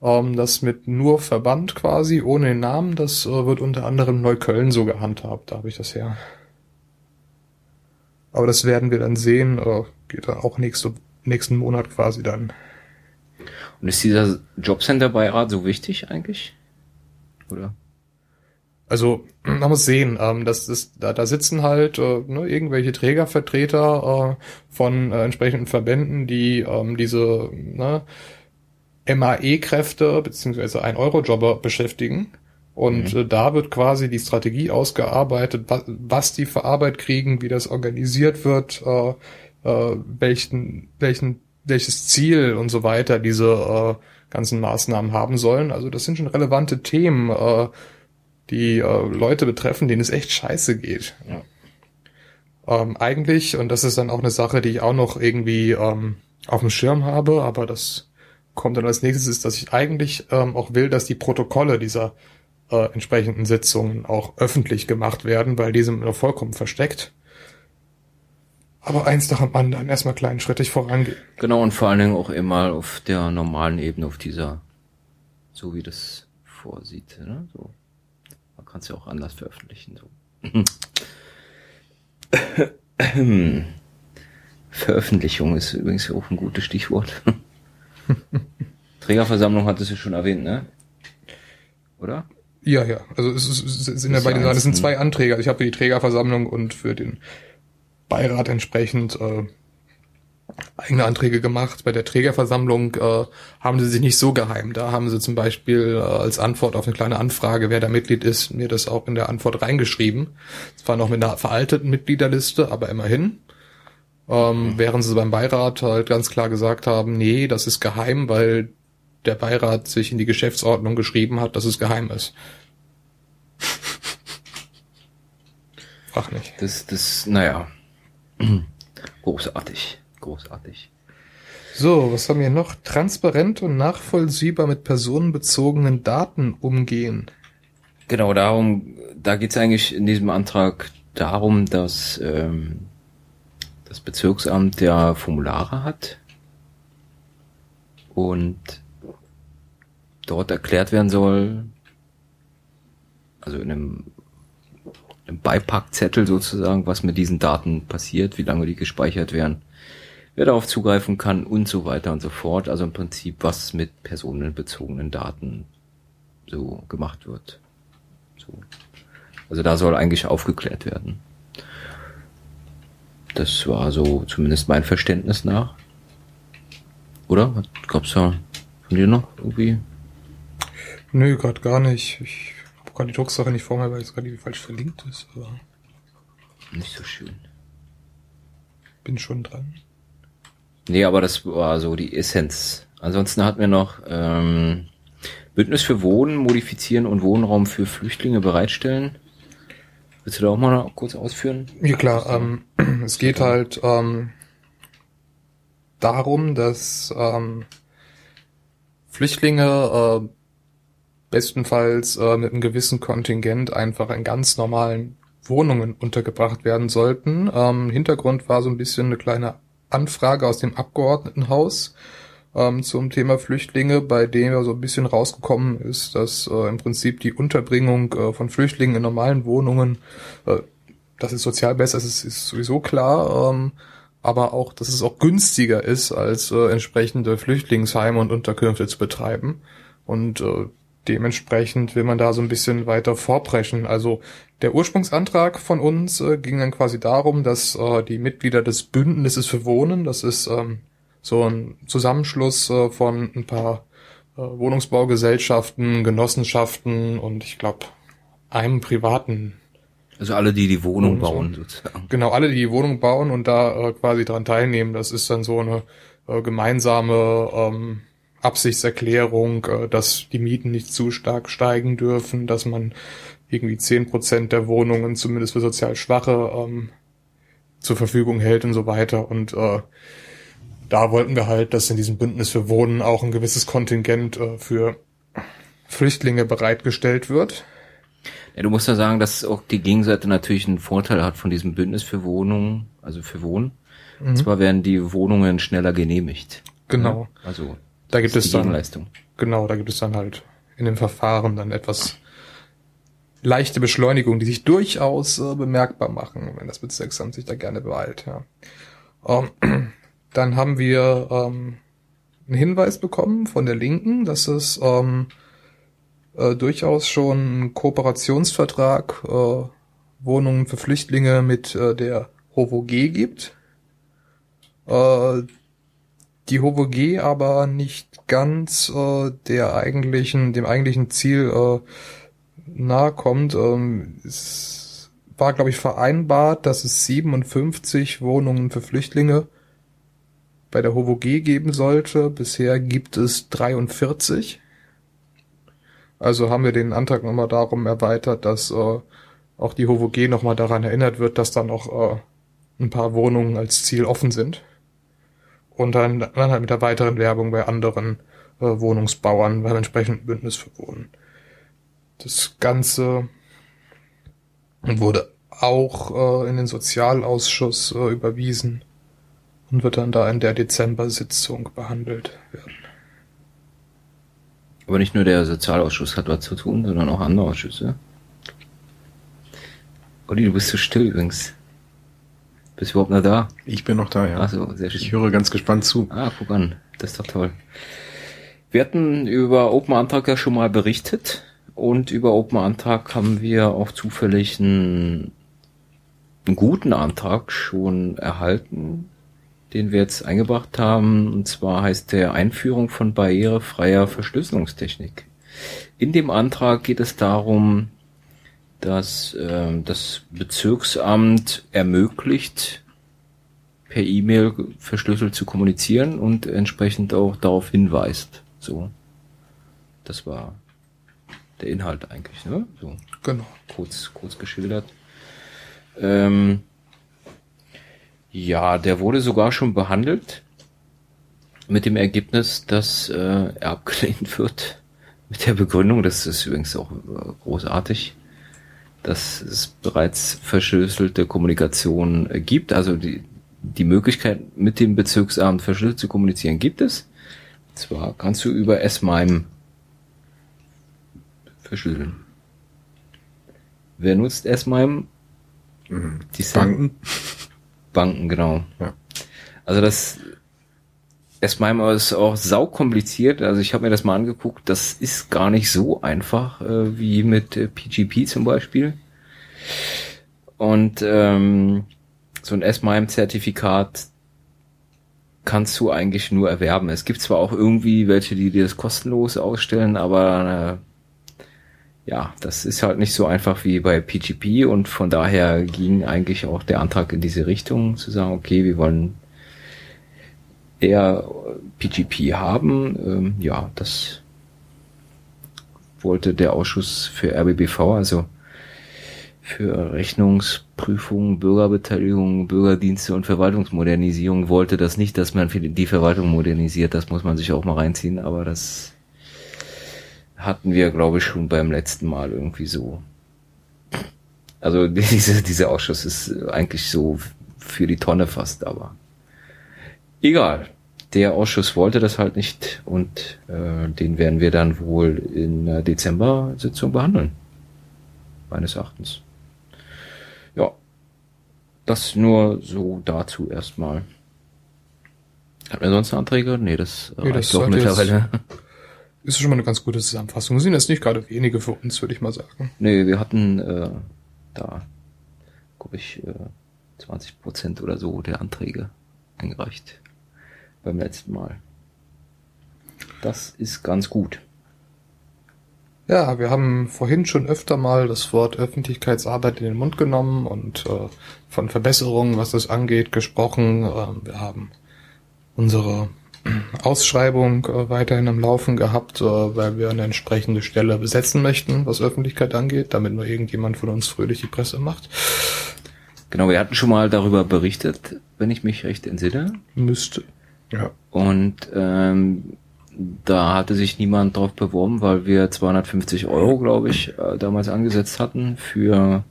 Ähm, das mit nur Verband quasi, ohne den Namen, das äh, wird unter anderem Neukölln so gehandhabt, da habe ich das her. Aber das werden wir dann sehen, äh, geht dann auch nächste, nächsten Monat quasi dann. Und ist dieser Jobcenter-Beirat so wichtig eigentlich? Oder? Also man muss sehen, ähm, das ist, da, da sitzen halt äh, ne, irgendwelche Trägervertreter äh, von äh, entsprechenden Verbänden, die ähm, diese ne, MAE-Kräfte beziehungsweise ein Euro-Jobber beschäftigen. Und mhm. äh, da wird quasi die Strategie ausgearbeitet, was, was die für Arbeit kriegen, wie das organisiert wird, äh, äh, welchen, welchen, welches Ziel und so weiter diese äh, ganzen Maßnahmen haben sollen. Also das sind schon relevante Themen. Äh, die äh, Leute betreffen, denen es echt scheiße geht. Ja. Ähm, eigentlich, und das ist dann auch eine Sache, die ich auch noch irgendwie ähm, auf dem Schirm habe, aber das kommt dann als nächstes, ist, dass ich eigentlich ähm, auch will, dass die Protokolle dieser äh, entsprechenden Sitzungen auch öffentlich gemacht werden, weil die sind noch vollkommen versteckt. Aber eins nach dem anderen, erstmal kleinen schrittig vorangehen. Genau, und vor allen Dingen auch immer auf der normalen Ebene, auf dieser, so wie das vorsieht, ne? so kannst ja auch anders veröffentlichen. So. Veröffentlichung ist übrigens auch ein gutes Stichwort. Trägerversammlung hattest du schon erwähnt, ne? Oder? Ja, ja. Also es, ist, es sind ja beide es sind zwei Anträge. Also ich habe für die Trägerversammlung und für den Beirat entsprechend äh, eigene Anträge gemacht. Bei der Trägerversammlung äh, haben sie sich nicht so geheim. Da haben sie zum Beispiel äh, als Antwort auf eine kleine Anfrage, wer da Mitglied ist, mir das auch in der Antwort reingeschrieben. Zwar noch mit einer veralteten Mitgliederliste, aber immerhin. Ähm, mhm. Während sie beim Beirat halt ganz klar gesagt haben, nee, das ist geheim, weil der Beirat sich in die Geschäftsordnung geschrieben hat, dass es geheim ist. Frag nicht. Das, das, naja. Großartig. Großartig. So, was haben wir noch? Transparent und nachvollziehbar mit personenbezogenen Daten umgehen. Genau, darum, da geht es eigentlich in diesem Antrag darum, dass ähm, das Bezirksamt ja Formulare hat und dort erklärt werden soll, also in einem Beipackzettel sozusagen, was mit diesen Daten passiert, wie lange die gespeichert werden, wer darauf zugreifen kann und so weiter und so fort. Also im Prinzip, was mit personenbezogenen Daten so gemacht wird. So. Also da soll eigentlich aufgeklärt werden. Das war so zumindest mein Verständnis nach. Oder? Gab's da von dir noch irgendwie? Nö, gerade gar nicht. Ich gerade die Drucksache nicht vor mir, weil es gerade falsch verlinkt ist, aber Nicht so schön. bin schon dran. Nee, aber das war so die Essenz. Ansonsten hatten wir noch ähm, Bündnis für Wohnen, Modifizieren und Wohnraum für Flüchtlinge bereitstellen. Willst du da auch mal noch kurz ausführen? Ja klar, ähm, es geht halt ähm, darum, dass ähm, Flüchtlinge äh, bestenfalls äh, mit einem gewissen Kontingent einfach in ganz normalen Wohnungen untergebracht werden sollten. Ähm, Hintergrund war so ein bisschen eine kleine Anfrage aus dem Abgeordnetenhaus ähm, zum Thema Flüchtlinge, bei dem ja so ein bisschen rausgekommen ist, dass äh, im Prinzip die Unterbringung äh, von Flüchtlingen in normalen Wohnungen, äh, dass es sozial besser ist, ist, ist sowieso klar, ähm, aber auch, dass es auch günstiger ist, als äh, entsprechende Flüchtlingsheime und Unterkünfte zu betreiben. Und äh, dementsprechend will man da so ein bisschen weiter vorpreschen. Also der Ursprungsantrag von uns äh, ging dann quasi darum, dass äh, die Mitglieder des Bündnisses für Wohnen, das ist ähm, so ein Zusammenschluss äh, von ein paar äh, Wohnungsbaugesellschaften, Genossenschaften und ich glaube einem privaten Also alle, die die Wohnung bauen sozusagen. Genau, alle, die die Wohnung bauen und da äh, quasi dran teilnehmen, das ist dann so eine äh, gemeinsame ähm, Absichtserklärung, äh, dass die Mieten nicht zu stark steigen dürfen, dass man irgendwie zehn Prozent der Wohnungen zumindest für sozial Schwache ähm, zur Verfügung hält und so weiter. Und äh, da wollten wir halt, dass in diesem Bündnis für Wohnen auch ein gewisses Kontingent äh, für Flüchtlinge bereitgestellt wird. Ja, du musst ja sagen, dass auch die Gegenseite natürlich einen Vorteil hat von diesem Bündnis für Wohnungen, also für Wohnen. Und zwar werden die Wohnungen schneller genehmigt. Genau. Ja, Also Da gibt es dann. Genau, da gibt es dann halt in dem Verfahren dann etwas leichte Beschleunigung, die sich durchaus äh, bemerkbar machen, wenn das Bezirksamt sich da gerne beeilt. Ja. Ähm, dann haben wir ähm, einen Hinweis bekommen von der Linken, dass es ähm, äh, durchaus schon einen Kooperationsvertrag äh, Wohnungen für Flüchtlinge mit äh, der HOVOG gibt. Äh, die HOVOG aber nicht ganz äh, der eigentlichen, dem eigentlichen Ziel äh, nahe kommt. Ähm, es war, glaube ich, vereinbart, dass es 57 Wohnungen für Flüchtlinge bei der HOVOG geben sollte. Bisher gibt es 43. Also haben wir den Antrag nochmal darum erweitert, dass äh, auch die HOVOG nochmal daran erinnert wird, dass da noch äh, ein paar Wohnungen als Ziel offen sind. Und dann, dann halt mit der weiteren Werbung bei anderen äh, Wohnungsbauern beim entsprechenden Bündnis für Wohnen. Das Ganze wurde auch äh, in den Sozialausschuss äh, überwiesen und wird dann da in der Dezember-Sitzung behandelt werden. Aber nicht nur der Sozialausschuss hat was zu tun, sondern auch andere Ausschüsse. Olli, du bist so still übrigens. Bist du überhaupt noch da? Ich bin noch da, ja. Ach so, sehr schön. Ich höre ganz gespannt zu. Ah, guck an. Das ist doch toll. Wir hatten über Open Antrag ja schon mal berichtet und über Open Antrag haben wir auch zufällig einen, einen guten Antrag schon erhalten, den wir jetzt eingebracht haben. Und zwar heißt der Einführung von barrierefreier Verschlüsselungstechnik. In dem Antrag geht es darum, dass ähm, das Bezirksamt ermöglicht, per E-Mail verschlüsselt zu kommunizieren und entsprechend auch darauf hinweist. So. Das war der Inhalt eigentlich, ne? So Genau. kurz, kurz geschildert. Ähm, ja, der wurde sogar schon behandelt mit dem Ergebnis, dass äh, er abgelehnt wird. Mit der Begründung, das ist übrigens auch äh, großartig, dass es bereits verschlüsselte Kommunikation äh, gibt. Also die, die Möglichkeit, mit dem Bezirksamt verschlüsselt zu kommunizieren, gibt es. Und zwar kannst du über S-MIME verschlüsseln. Wer nutzt S-MIME? Mhm. Die Banken? Banken, genau. Ja. Also das erstmal ist auch sau kompliziert. Also ich habe mir das mal angeguckt. Das ist gar nicht so einfach äh, wie mit äh, PGP zum Beispiel. Und ähm, so ein S-MIME-Zertifikat kannst du eigentlich nur erwerben. Es gibt zwar auch irgendwie welche, die dir das kostenlos ausstellen, aber äh, ja, das ist halt nicht so einfach wie bei PGP und von daher ging eigentlich auch der Antrag in diese Richtung, zu sagen, okay, wir wollen eher PGP haben. Ähm, ja, das wollte der Ausschuss für RBBV, also für Rechnungsprüfung, Bürgerbeteiligung, Bürgerdienste und Verwaltungsmodernisierung wollte das nicht, dass man die Verwaltung modernisiert. Das muss man sich auch mal reinziehen, aber das hatten wir, glaube ich, schon beim letzten Mal irgendwie so. Also diese, dieser Ausschuss ist eigentlich so für die Tonne fast, aber egal. Der Ausschuss wollte das halt nicht und äh, den werden wir dann wohl in der Dezember-Sitzung behandeln. Meines Erachtens. Ja. Das nur so dazu erstmal. Hat mir sonst Anträge? Nee, das Nee, reicht doch mittlerweile. Ist schon mal eine ganz gute Zusammenfassung. Sind jetzt nicht gerade wenige für uns, würde ich mal sagen. Nee, wir hatten äh, da, glaube ich, äh, 20 Prozent oder so der Anträge eingereicht beim letzten Mal. Das ist ganz gut. Ja, wir haben vorhin schon öfter mal das Wort Öffentlichkeitsarbeit in den Mund genommen und äh, von Verbesserungen, was das angeht, gesprochen. Ähm, wir haben unsere Ausschreibung äh, weiterhin am Laufen gehabt, äh, weil wir eine entsprechende Stelle besetzen möchten, was Öffentlichkeit angeht, damit nur irgendjemand von uns fröhlich die Presse macht. Genau, wir hatten schon mal darüber berichtet, wenn ich mich recht entsinne. Müsste. Ja. Und ähm, da hatte sich niemand drauf beworben, weil wir 250 Euro, glaube ich, äh, damals angesetzt hatten für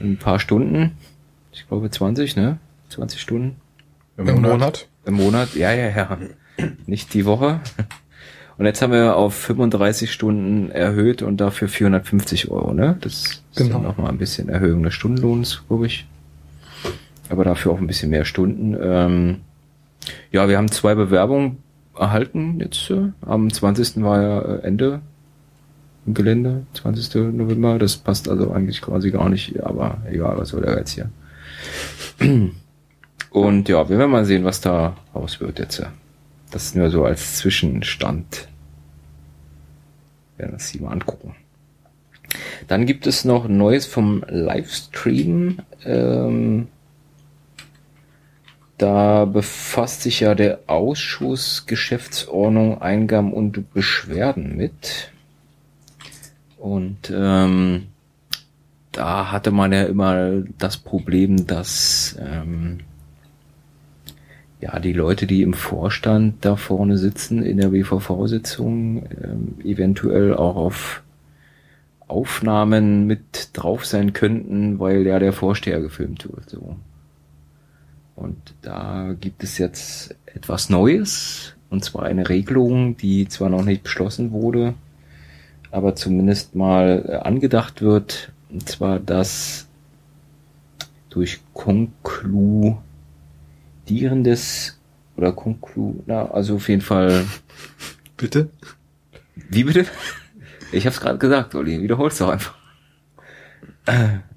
ein paar Stunden. Ich glaube 20, ne? 20 Stunden Im Monat. im Monat. Ja, ja, ja. Nicht die Woche. Und jetzt haben wir auf 35 Stunden erhöht und dafür 450 Euro, ne? Das ist Genau. nochmal ein bisschen Erhöhung des Stundenlohns, glaube ich. Aber dafür auch ein bisschen mehr Stunden. Ähm, ja, wir haben zwei Bewerbungen erhalten jetzt. Äh, am 20. war ja äh, Ende im Gelände, 20. November. Das passt also eigentlich quasi gar nicht, aber egal, was soll der jetzt hier. Und ja, wir werden mal sehen, was da raus wird jetzt. ja. Das ist nur so als Zwischenstand. Wir werden uns die mal angucken. Dann gibt es noch Neues vom Livestream. Ähm, da befasst sich ja der Ausschuss Geschäftsordnung, Eingaben und Beschwerden mit. Und ähm, da hatte man ja immer das Problem, dass ähm, ja die Leute, die im Vorstand da vorne sitzen in der BVV-Sitzung, ähm, eventuell auch auf Aufnahmen mit drauf sein könnten, weil ja der Vorsteher gefilmt wird. So. Und da gibt es jetzt etwas Neues, und zwar eine Regelung, die zwar noch nicht beschlossen wurde, aber zumindest mal äh, angedacht wird, und zwar, dass durch konkludierendes oder konklu, na, also auf jeden Fall, Bitte? wie bitte? Ich hab's gerade gesagt, Olli, wiederhol's doch einfach.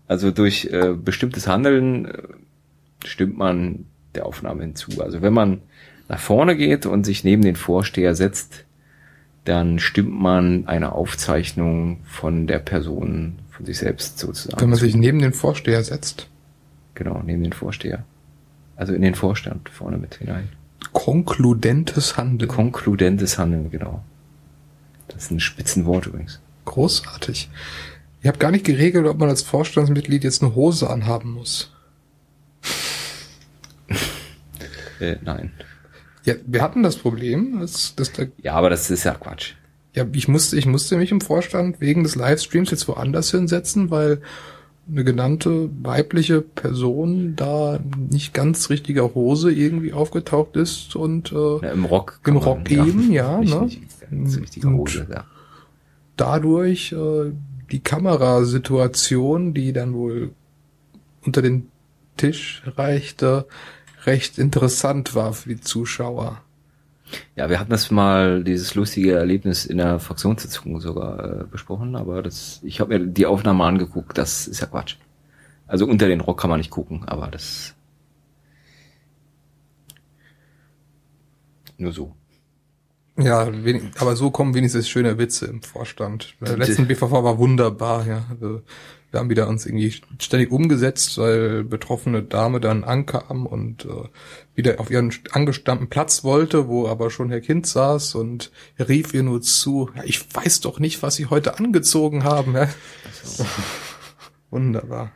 Also durch äh, bestimmtes Handeln äh, stimmt man der Aufnahme hinzu. Also wenn man nach vorne geht und sich neben den Vorsteher setzt, dann stimmt man einer Aufzeichnung von der Person, von sich selbst sozusagen. Wenn man zu. sich neben den Vorsteher setzt. Genau, neben den Vorsteher. Also in den Vorstand vorne mit hinein. Konkludentes Handeln. Konkludentes Handeln, genau. Das ist ein Spitzenwort übrigens. Großartig. Ich habe gar nicht geregelt, ob man als Vorstandsmitglied jetzt eine Hose anhaben muss. Äh, nein. Ja, wir hatten das Problem, dass, dass da, Ja, aber das ist ja Quatsch. ja, ich musste, ich musste mich im Vorstand wegen des Livestreams jetzt woanders hinsetzen, weil eine genannte weibliche Person da nicht ganz richtiger Hose irgendwie aufgetaucht ist und äh, Ja, Im Rock. Im Rock eben, ja, Nicht, ne? nicht ganz richtige Und- Hose, ja. dadurch äh, die Kamerasituation, die dann wohl unter den Tisch reichte, recht interessant war für die Zuschauer. Ja, wir hatten das mal, dieses lustige Erlebnis in der Fraktionssitzung sogar äh, besprochen, aber das, ich habe mir die Aufnahme angeguckt, das ist ja Quatsch. Also unter den Rock kann man nicht gucken, aber das nur so. Ja, aber so kommen wenigstens schöne Witze im Vorstand. Der letzten BVV war wunderbar, ja. Also, wir haben wieder uns irgendwie ständig umgesetzt, weil betroffene Dame dann ankam und äh, wieder auf ihren angestammten Platz wollte, wo aber schon Herr Kind saß und rief ihr nur zu, ja, ich weiß doch nicht, was Sie heute angezogen haben. Ja. Wunderbar.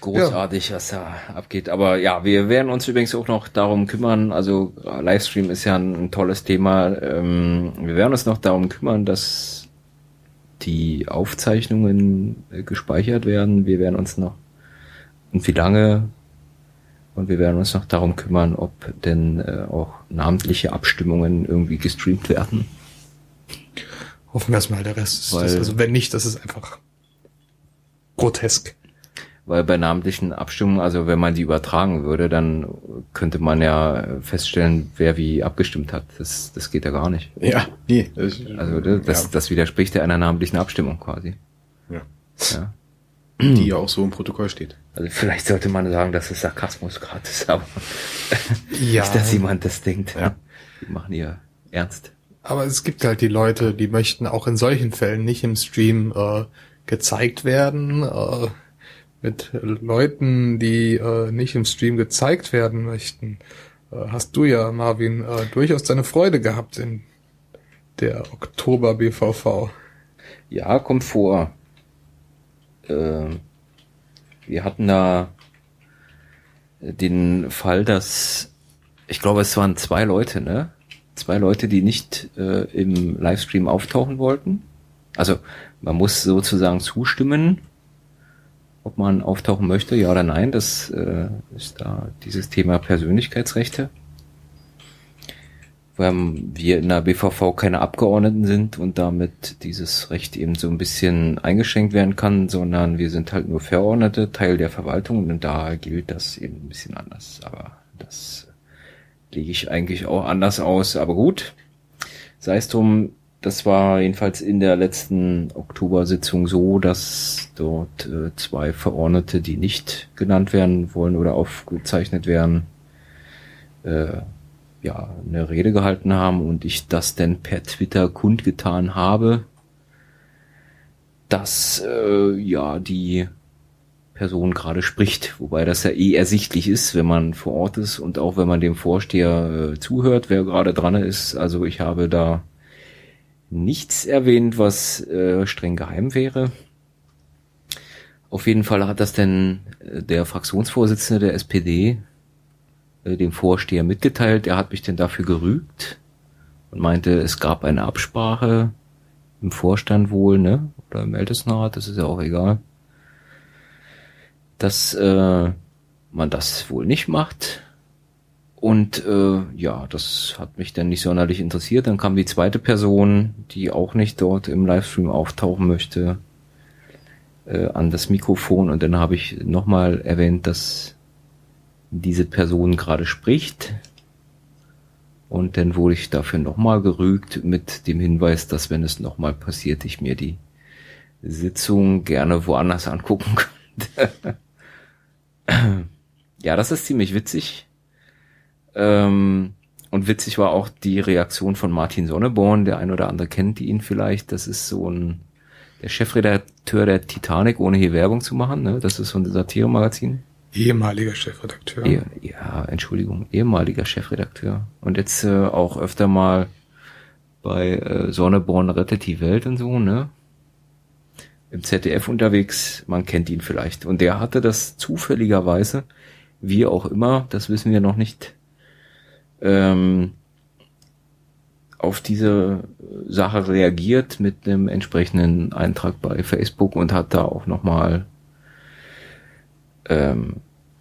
Großartig, ja. was da abgeht. Aber ja, wir werden uns übrigens auch noch darum kümmern. Also Livestream ist ja ein, ein tolles Thema. Ähm, wir werden uns noch darum kümmern, dass die Aufzeichnungen äh, gespeichert werden. Wir werden uns noch und wie lange und wir werden uns noch darum kümmern, ob denn äh, auch namentliche Abstimmungen irgendwie gestreamt werden. Hoffen wir erstmal, der Rest ist das. Also wenn nicht, das ist einfach grotesk weil bei namentlichen Abstimmungen, also wenn man die übertragen würde, dann könnte man ja feststellen, wer wie abgestimmt hat. Das, das geht ja gar nicht. Ja, nee. Das, also das, ja. das widerspricht ja einer namentlichen Abstimmung quasi. Ja. ja. Die ja auch so im Protokoll steht. Also vielleicht sollte man sagen, dass es Sarkasmus gerade ist, aber ja. nicht, dass jemand das denkt. Ja. Die machen ihr ernst. Aber es gibt halt die Leute, die möchten auch in solchen Fällen nicht im Stream äh, gezeigt werden. Äh, mit Leuten, die äh, nicht im Stream gezeigt werden möchten, äh, hast du ja, Marvin, äh, durchaus deine Freude gehabt in der Oktober BVV. Ja, kommt vor. Äh, wir hatten da den Fall, dass ich glaube, es waren zwei Leute, ne? Zwei Leute, die nicht äh, im Livestream auftauchen wollten. Also man muss sozusagen zustimmen, ob man auftauchen möchte, ja oder nein. Das äh, ist da dieses Thema Persönlichkeitsrechte. Weil wir in der BVV keine Abgeordneten sind und damit dieses Recht eben so ein bisschen eingeschränkt werden kann, sondern wir sind halt nur Verordnete, Teil der Verwaltung und da gilt das eben ein bisschen anders. Aber das lege ich eigentlich auch anders aus. Aber gut, sei es drum, das war jedenfalls in der letzten Oktober-Sitzung so, dass dort äh, zwei Verordnete, die nicht genannt werden wollen oder aufgezeichnet werden, äh, ja, eine Rede gehalten haben und ich das denn per Twitter kundgetan habe, dass äh, ja die Person gerade spricht, wobei das ja eh ersichtlich ist, wenn man vor Ort ist und auch wenn man dem Vorsteher äh, zuhört, wer gerade dran ist. Also ich habe da nichts erwähnt, was äh, streng geheim wäre. Auf jeden Fall hat das denn äh, der Fraktionsvorsitzende der SPD äh, dem Vorsteher mitgeteilt. Er hat mich denn dafür gerügt und meinte, es gab eine Absprache im Vorstand wohl, ne? Oder im Ältestenrat, das ist ja auch egal. Dass äh, man das wohl nicht macht und äh, ja, das hat mich dann nicht sonderlich interessiert. Dann kam die zweite Person, die auch nicht dort im Livestream auftauchen möchte, äh, an das Mikrofon. Und dann habe ich nochmal erwähnt, dass diese Person gerade spricht. Und dann wurde ich dafür nochmal gerügt mit dem Hinweis, dass wenn es nochmal passiert, ich mir die Sitzung gerne woanders angucken könnte. ja, das ist ziemlich witzig. Ähm, und witzig war auch die Reaktion von Martin Sonneborn, der ein oder andere kennt ihn vielleicht. Das ist so ein der Chefredakteur der Titanic, ohne hier Werbung zu machen. Ne? Das ist so ein Satire-Magazin. Ehemaliger Chefredakteur. Eh, ja, Entschuldigung, ehemaliger Chefredakteur. Und jetzt äh, auch öfter mal bei äh, Sonneborn rettet die Welt und so, ne? Im ZDF unterwegs, man kennt ihn vielleicht. Und der hatte das zufälligerweise, wie auch immer, das wissen wir noch nicht, ähm, auf diese Sache reagiert mit einem entsprechenden Eintrag bei Facebook und hat da auch nochmal ähm,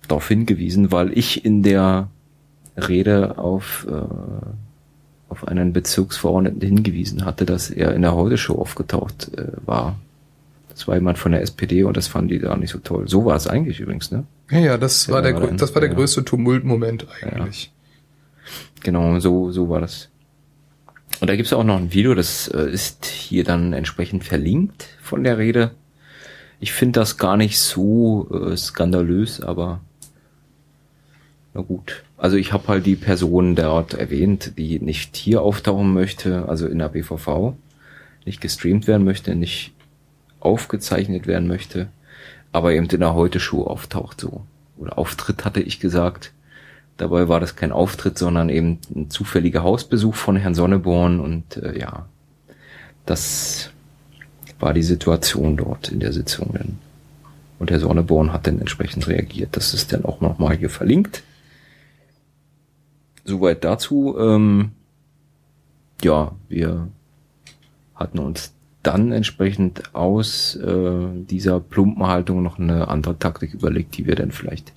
darauf hingewiesen, weil ich in der Rede auf, äh, auf einen Bezirksverordneten hingewiesen hatte, dass er in der Heute-Show aufgetaucht äh, war. Das war jemand von der SPD und das fanden die da nicht so toll. So war es eigentlich übrigens, ne? Ja, ja, das Ja, war der, das war der ja. größte Tumultmoment eigentlich. Genau, so, so war das. Und da gibt's auch noch ein Video, das äh, ist hier dann entsprechend verlinkt von der Rede. Ich finde das gar nicht so äh, skandalös, aber na gut. Also ich habe halt die Person dort erwähnt, die nicht hier auftauchen möchte, also in der BVV, nicht gestreamt werden möchte, nicht aufgezeichnet werden möchte, aber eben in der Heute-Show auftaucht so. Oder Auftritt hatte ich gesagt. Dabei war das kein Auftritt, sondern eben ein zufälliger Hausbesuch von Herrn Sonneborn und äh, ja, das war die Situation dort in der Sitzung. Denn. Und Herr Sonneborn hat dann entsprechend reagiert. Das ist dann auch nochmal hier verlinkt. Soweit dazu. Ähm, ja, wir hatten uns dann entsprechend aus äh, dieser plumpen Haltung noch eine andere Taktik überlegt, die wir dann vielleicht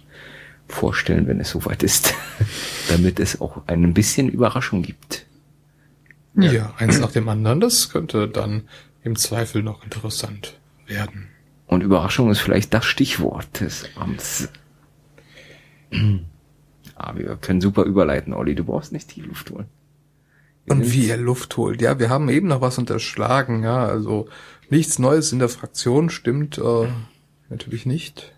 vorstellen, wenn es soweit ist, damit es auch ein bisschen Überraschung gibt. Ja. eins nach dem anderen, das könnte dann im Zweifel noch interessant werden. Und Überraschung ist vielleicht das Stichwort des Abends. Aber wir können super überleiten, Olli. Du brauchst nicht tief Luft holen. Wir Und wie er Luft holt. Ja, wir haben eben noch was unterschlagen, ja, also nichts Neues in der Fraktion stimmt äh, natürlich nicht.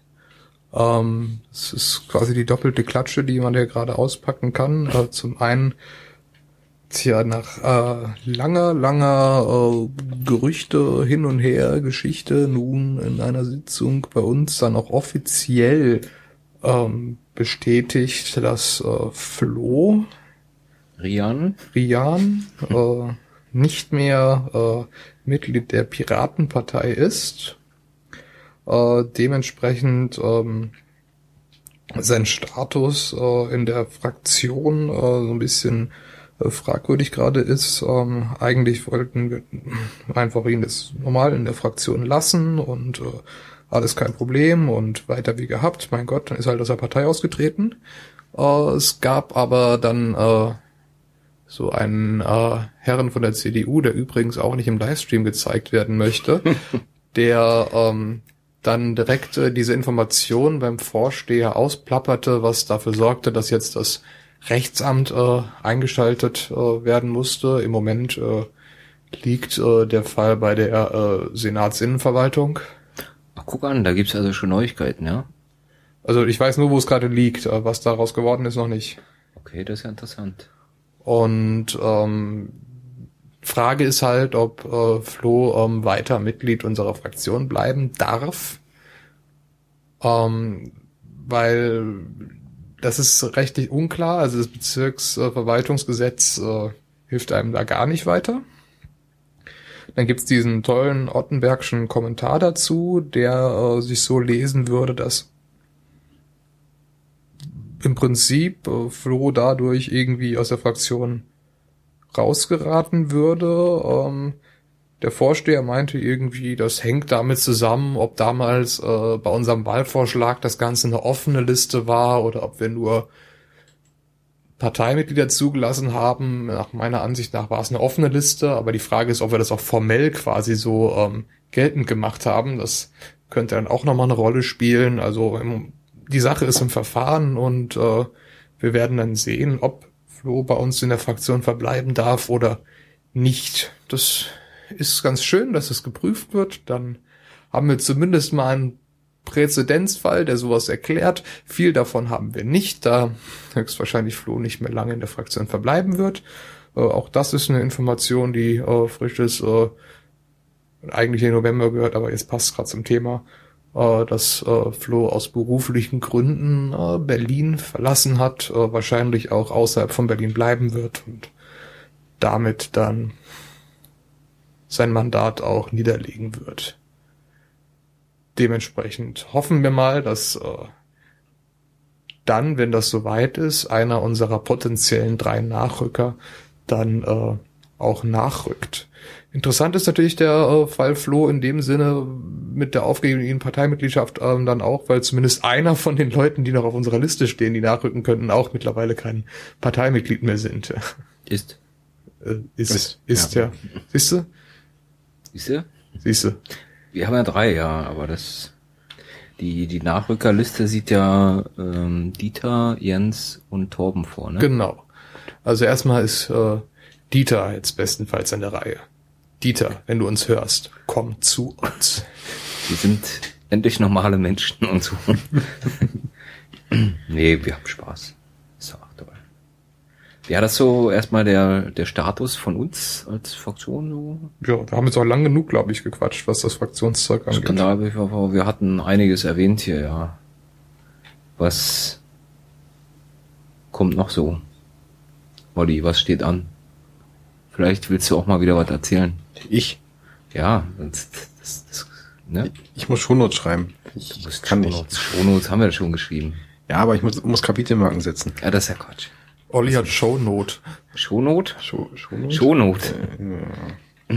Ähm, es ist quasi die doppelte Klatsche, die man ja gerade auspacken kann. Äh, zum einen, tja, nach äh, langer, langer äh, Gerüchte hin und her Geschichte nun in einer Sitzung bei uns dann auch offiziell ähm, bestätigt, dass äh, Flo Rian, Rian äh, nicht mehr äh, Mitglied der Piratenpartei ist. Äh, dementsprechend ähm, sein Status äh, in der Fraktion äh, so ein bisschen äh, fragwürdig gerade ist. Ähm, eigentlich wollten wir einfach ihn das normal in der Fraktion lassen und äh, alles kein Problem und weiter wie gehabt. Mein Gott, dann ist er halt aus der Partei ausgetreten. Äh, es gab aber dann äh, so einen äh, Herren von der CDU, der übrigens auch nicht im Livestream gezeigt werden möchte, der ähm, dann direkt äh, diese Information beim Vorsteher ausplapperte, was dafür sorgte, dass jetzt das Rechtsamt äh, eingeschaltet äh, werden musste. Im Moment äh, liegt äh, der Fall bei der äh, Senatsinnenverwaltung. Ach, guck an, da gibt's also schon Neuigkeiten, ja? Also ich weiß nur, wo es gerade liegt. äh, Was daraus geworden ist, noch nicht. Okay, das ist ja interessant. Und ähm, Frage ist halt, ob äh, Flo ähm, weiter Mitglied unserer Fraktion bleiben darf. Ähm, weil das ist rechtlich unklar. Also das Bezirksverwaltungsgesetz äh, hilft einem da gar nicht weiter. Dann gibt's diesen tollen Ottenbergschen Kommentar dazu, der äh, sich so lesen würde, dass im Prinzip äh, Flo dadurch irgendwie aus der Fraktion rausgeraten würde. Ähm, der Vorsteher meinte irgendwie, das hängt damit zusammen, ob damals äh, bei unserem Wahlvorschlag das Ganze eine offene Liste war oder ob wir nur Parteimitglieder zugelassen haben. Nach meiner Ansicht nach war es eine offene Liste, aber die Frage ist, ob wir das auch formell quasi so ähm, geltend gemacht haben. Das könnte dann auch nochmal eine Rolle spielen. Also im, die Sache ist im Verfahren und äh, wir werden dann sehen, ob Flo bei uns in der Fraktion verbleiben darf oder nicht. Das ist ganz schön, dass es geprüft wird. Dann haben wir zumindest mal einen Präzedenzfall, der sowas erklärt. Viel davon haben wir nicht, da höchstwahrscheinlich Flo nicht mehr lange in der Fraktion verbleiben wird. Äh, auch das ist eine Information, die äh, frisch ist, äh, eigentlich im November gehört, aber jetzt passt gerade zum Thema, dass äh, Flo aus beruflichen Gründen äh, Berlin verlassen hat, äh, wahrscheinlich auch außerhalb von Berlin bleiben wird und damit dann sein Mandat auch niederlegen wird. Dementsprechend hoffen wir mal, dass äh, dann, wenn das soweit ist, einer unserer potenziellen drei Nachrücker dann äh, auch nachrückt. Interessant ist natürlich der äh, Fall Flo in dem Sinne mit der aufgegebenen Parteimitgliedschaft ähm, dann auch, weil zumindest einer von den Leuten, die noch auf unserer Liste stehen, die nachrücken könnten, auch mittlerweile kein Parteimitglied mehr sind. Ist. Äh, ist, Ist, ist, ja. ja. Siehst du? Siehst du? Siehst du. Wir haben ja drei, ja, aber das die die Nachrückerliste sieht ja ähm, Dieter, Jens und Torben vor, ne? Genau. Also erstmal ist äh, Dieter jetzt bestenfalls an der Reihe. Dieter, wenn du uns hörst, komm zu uns. Wir sind endlich normale Menschen und so. nee, wir haben Spaß. Ist doch dabei. Ja, das ist so erstmal der, der Status von uns als Fraktion so. Ja, wir haben jetzt auch lang genug, glaube ich, gequatscht, was das Fraktionszeug angeht. Skandal, wir hatten einiges erwähnt hier, ja. Was kommt noch so? Olli, was steht an? Vielleicht willst du auch mal wieder was erzählen. Ich? Ja, das, das, das, ne? Ich muss Shownotes schreiben. Ich Ich kann nicht. Shownotes, Shownotes haben wir schon geschrieben. Ja, aber ich muss, muss Kapitelmarken setzen. Ja, das ist ja Quatsch. Olli hat Shownot. Shownot? Show, Shownotes? Shownot. Ja.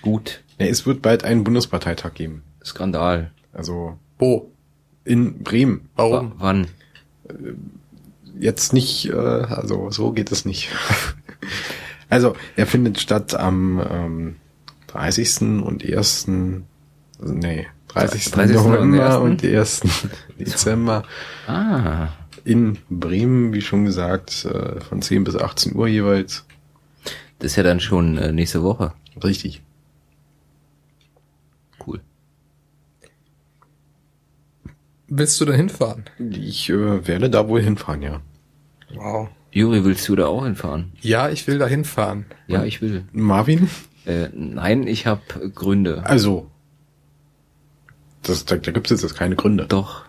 Gut. Ja, es wird bald einen Bundesparteitag geben. Skandal. Also Wo? in Bremen. Warum? W wann? Jetzt nicht, äh, also so geht es nicht. also er findet statt am ähm, 30. und 1. Also, nee, 30. 30. und November 1.. und 1. Dezember Ah. in Bremen, wie schon gesagt, äh, von 10 bis 18 Uhr jeweils. Das ist ja dann schon äh, nächste Woche. Richtig. Cool. Willst du da hinfahren? Ich äh, werde da wohl hinfahren, ja. Wow. Juri, willst du da auch hinfahren? Ja, ich will da hinfahren. Ja, ich will. Marvin? Äh, nein, ich habe Gründe. Also, das, da, da gibt es jetzt keine Gründe. Doch.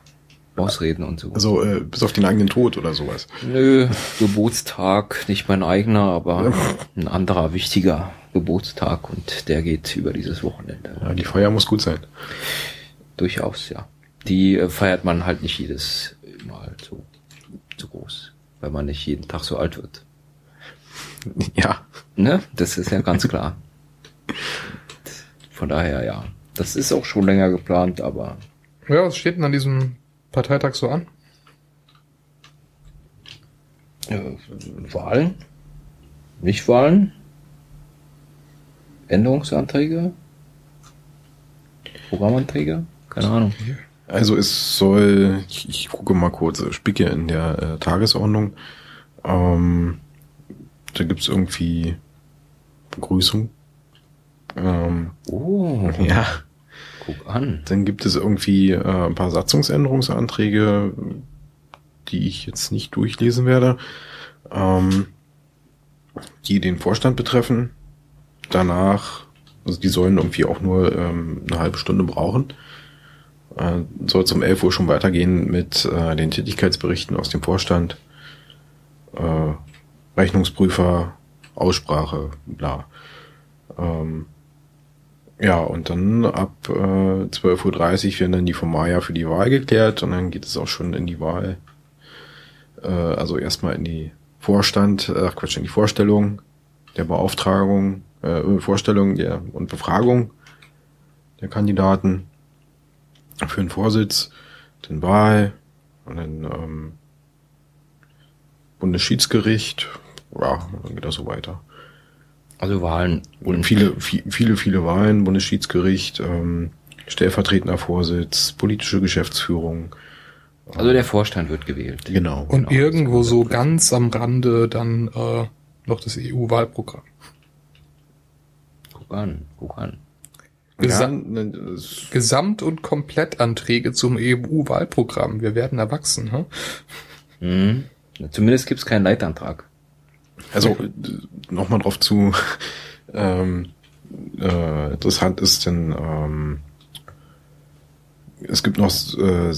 Ausreden und so. Also, äh, bis auf den eigenen Tod oder sowas. Nö, Geburtstag, nicht mein eigener, aber ein anderer wichtiger Geburtstag und der geht über dieses Wochenende. Ja, die Feier muss gut sein. Durchaus, ja. Die äh, feiert man halt nicht jedes Mal so, so groß, weil man nicht jeden Tag so alt wird. Ja. Ne? Das ist ja ganz klar. Von daher, ja. Das ist auch schon länger geplant, aber Ja, was steht denn an diesem Parteitag so an? äh, Wahlen? Nicht Wahlen? Änderungsanträge? Programmanträge? Keine Ahnung. Also es soll, ich, ich gucke mal kurz, ich spicke in der äh, Tagesordnung. Ähm, da gibt's irgendwie Begrüßung. Ähm, Oh, ja. guck an. Dann gibt es irgendwie äh, ein paar Satzungsänderungsanträge, die ich jetzt nicht durchlesen werde, ähm, die den Vorstand betreffen. Danach, also die sollen irgendwie auch nur ähm, eine halbe Stunde brauchen. Äh, soll es um 11 Uhr schon weitergehen mit äh, den Tätigkeitsberichten aus dem Vorstand, äh, Rechnungsprüfer, Aussprache, bla. Ähm, ja, und dann ab äh, 12.30 Uhr werden dann die Formalia für die Wahl geklärt und dann geht es auch schon in die Wahl. Äh, also erstmal in die Vorstand, äh, Quatsch, in die Vorstellung der Beauftragung, äh, Vorstellung der und Befragung der Kandidaten für den Vorsitz, den Wahl und dann ähm, Bundesschiedsgericht, ja, dann geht das so weiter. Also Wahlen. Und viele, vi- viele, viele Wahlen, Bundesschiedsgericht, ähm, stellvertretender Vorsitz, politische Geschäftsführung. Also der Vorstand wird gewählt. Genau. Und genau. irgendwo so ganz am Rande dann äh, noch das EU-Wahlprogramm. Guck an, guck an. Gesam Ja, Gesamt- und Komplettanträge zum EU-Wahlprogramm. Wir werden erwachsen, hm? Mhm. Zumindest gibt's keinen Leitantrag. Also nochmal drauf zu ähm, äh, interessant ist denn ähm, es gibt noch äh,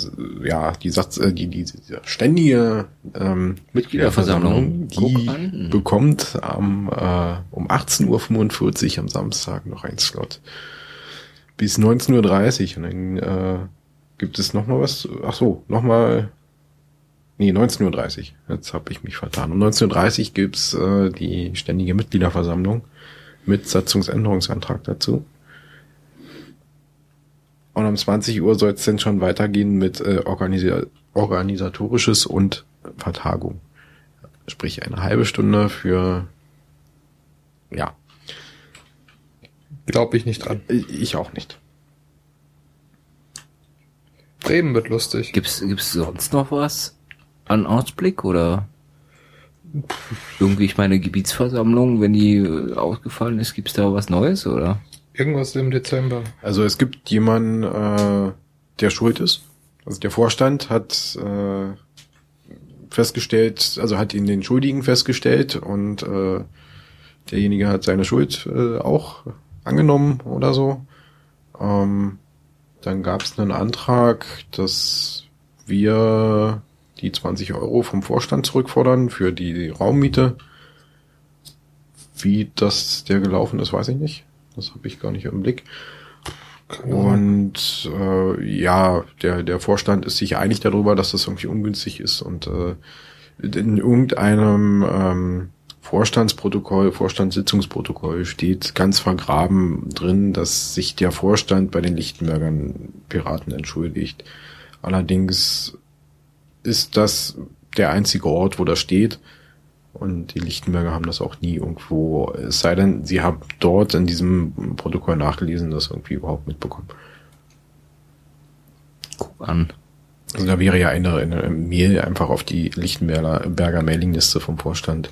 ja die Satz äh, die, die, die ständige ähm, Mitgliederversammlung. die bekommt am äh, um 18.45 Uhr am Samstag noch ein Slot bis 19.30 Uhr und dann äh, gibt es noch mal was ach so noch mal Nee, 19.30 Uhr. Jetzt habe ich mich vertan. Um 19.30 Uhr gibt's äh, die ständige Mitgliederversammlung mit Satzungsänderungsantrag dazu. Und um 20 Uhr soll es dann schon weitergehen mit äh, organisi organisatorisches und Vertagung. Sprich eine halbe Stunde für ja, Glaube ich nicht dran. ich auch nicht. Bremen wird lustig. Gibt's, gibt's sonst noch was an Ausblick oder irgendwie, ich meine, Gebietsversammlung, wenn die äh, ausgefallen ist, gibt's da was Neues oder? Irgendwas im Dezember. Also es gibt jemanden, äh, der schuld ist. Also der Vorstand hat äh, festgestellt, also hat ihn den Schuldigen festgestellt und äh, derjenige hat seine Schuld äh, auch angenommen oder so. Ähm, dann gab es einen Antrag, dass wir die 20 Euro vom Vorstand zurückfordern für die Raummiete. Wie das der gelaufen ist, weiß ich nicht. Das habe ich gar nicht im Blick. Und äh, ja, der, der Vorstand ist sich einig darüber, dass das irgendwie ungünstig ist. Und äh, in irgendeinem ähm, Vorstandsprotokoll, Vorstandssitzungsprotokoll steht ganz vergraben drin, dass sich der Vorstand bei den Lichtenbergern Piraten entschuldigt. Allerdings ist das der einzige Ort, wo das steht. Und die Lichtenberger haben das auch nie irgendwo, es sei denn, sie haben dort in diesem Protokoll nachgelesen, das irgendwie überhaupt mitbekommen. Guck an. Also da wäre ja eine, eine Mail einfach auf die Lichtenberger Berger Mailingliste vom Vorstand.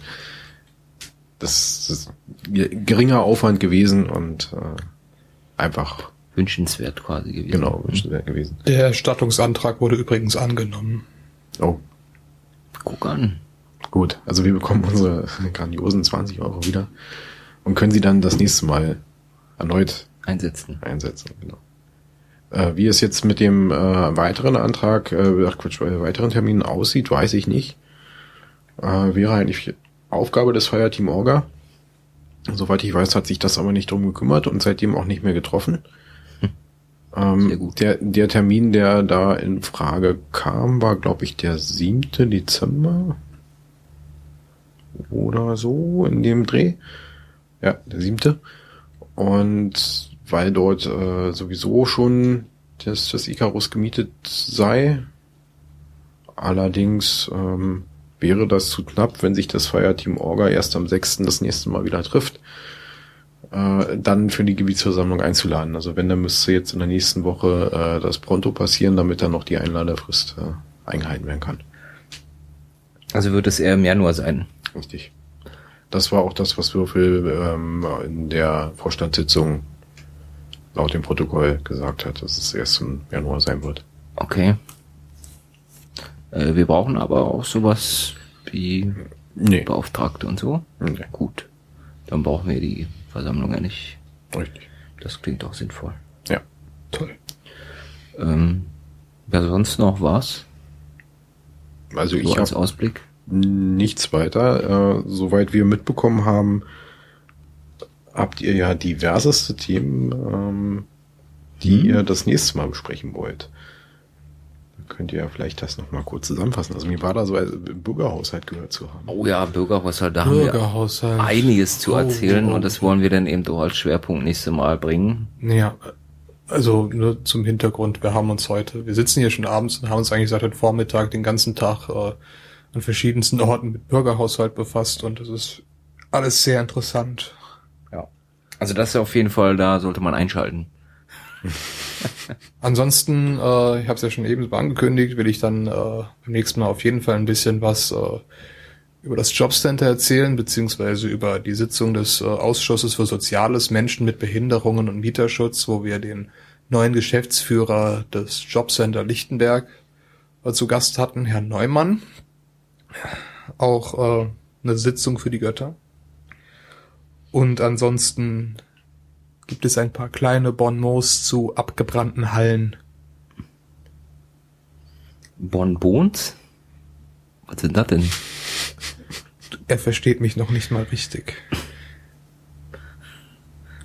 Das ist geringer Aufwand gewesen und äh, einfach Wünschenswert quasi gewesen. genau wünschenswert gewesen. Der Erstattungsantrag wurde übrigens angenommen. Oh, Guck an. gut. Also wir bekommen unsere grandiosen 20 Euro wieder und können sie dann das nächste Mal erneut Einsetzen. einsetzen. Genau. Äh, wie es jetzt mit dem äh, weiteren Antrag, äh, ach Quatsch, weiteren Terminen aussieht, weiß ich nicht. Äh, wäre eigentlich Aufgabe des Fireteam Orga. Soweit ich weiß, hat sich das aber nicht drum gekümmert und seitdem auch nicht mehr getroffen. Ähm, Sehr gut. Der, der Termin, der da in Frage kam, war, glaube ich, der 7. Dezember oder so in dem Dreh. Ja, der siebte. Und weil dort äh, sowieso schon das, das Icarus gemietet sei, allerdings ähm, wäre das zu knapp, wenn sich das Fireteam Orga erst am 6. das nächste Mal wieder trifft, äh, dann für die Gebietsversammlung einzuladen. Also wenn, dann müsste jetzt in der nächsten Woche äh, das Pronto passieren, damit dann noch die Einladerfrist äh, eingehalten werden kann. Also wird es eher im Januar sein. Richtig. Das war auch das, was Würfel ähm, in der Vorstandssitzung laut dem Protokoll gesagt hat, dass es erst im Januar sein wird. Okay. Äh, wir brauchen aber auch sowas wie Nee. Beauftragte und so. nee. Gut. Dann brauchen wir die Versammlung ja nicht. Richtig. Das klingt auch sinnvoll. Ja. Toll. Ähm, ja, sonst noch was? Also So ich als Ausblick? nichts weiter. Äh, soweit wir mitbekommen haben, habt ihr ja diverseste Themen, ähm, die ihr das nächste Mal besprechen wollt. Könnt ihr ja vielleicht das nochmal kurz zusammenfassen. Also mir war da so ein Bürgerhaushalt gehört zu haben. Oh ja, Bürgerhaushalt, da haben wir Bürgerhaushalt. einiges zu Oh, erzählen oh, und das wollen wir dann eben auch als Schwerpunkt nächste Mal bringen. Ja, also nur zum Hintergrund, wir haben uns heute, wir sitzen hier schon abends und haben uns eigentlich seit heute Vormittag den ganzen Tag äh, an verschiedensten Orten mit Bürgerhaushalt befasst und das ist alles sehr interessant. Ja. Also das ist auf jeden Fall, da sollte man einschalten. Ansonsten, äh, ich habe es ja schon eben angekündigt, will ich dann äh, beim nächsten Mal auf jeden Fall ein bisschen was äh, über das Jobcenter erzählen, beziehungsweise über die Sitzung des äh, Ausschusses für Soziales, Menschen mit Behinderungen und Mieterschutz, wo wir den neuen Geschäftsführer des Jobcenter Lichtenberg äh, zu Gast hatten, Herrn Neumann. Auch äh, eine Sitzung für die Götter. Und ansonsten gibt es ein paar kleine Bonmots zu abgebrannten Hallen. Bonbons? Was sind das denn? Er versteht mich noch nicht mal richtig.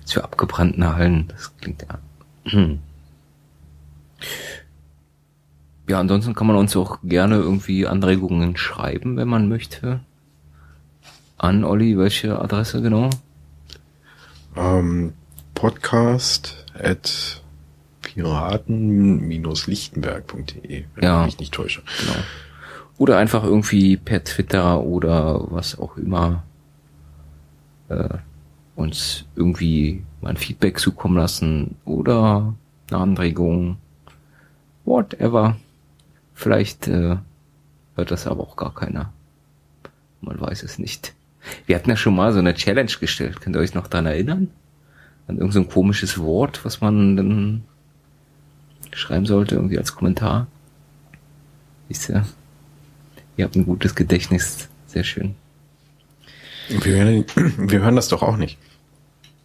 Zu abgebrannten Hallen. Das klingt ja. Hm. Ja, ansonsten kann man uns auch gerne irgendwie Anregungen schreiben, wenn man möchte. An Olli, welche Adresse genau? Ähm, Podcast at piraten-lichtenberg.de, wenn Ja. ich mich nicht täusche. Genau. Oder einfach irgendwie per Twitter oder was auch immer äh, uns irgendwie mal ein Feedback zukommen lassen oder eine Anregung. Whatever. Vielleicht äh, hört das aber auch gar keiner. Man weiß es nicht. Wir hatten ja schon mal so eine Challenge gestellt. Könnt ihr euch noch daran erinnern? An irgendein so komisches Wort, was man dann schreiben sollte, irgendwie als Kommentar. Wisst ihr? Ihr habt ein gutes Gedächtnis. Sehr schön. Wir hören, wir hören das doch auch nicht.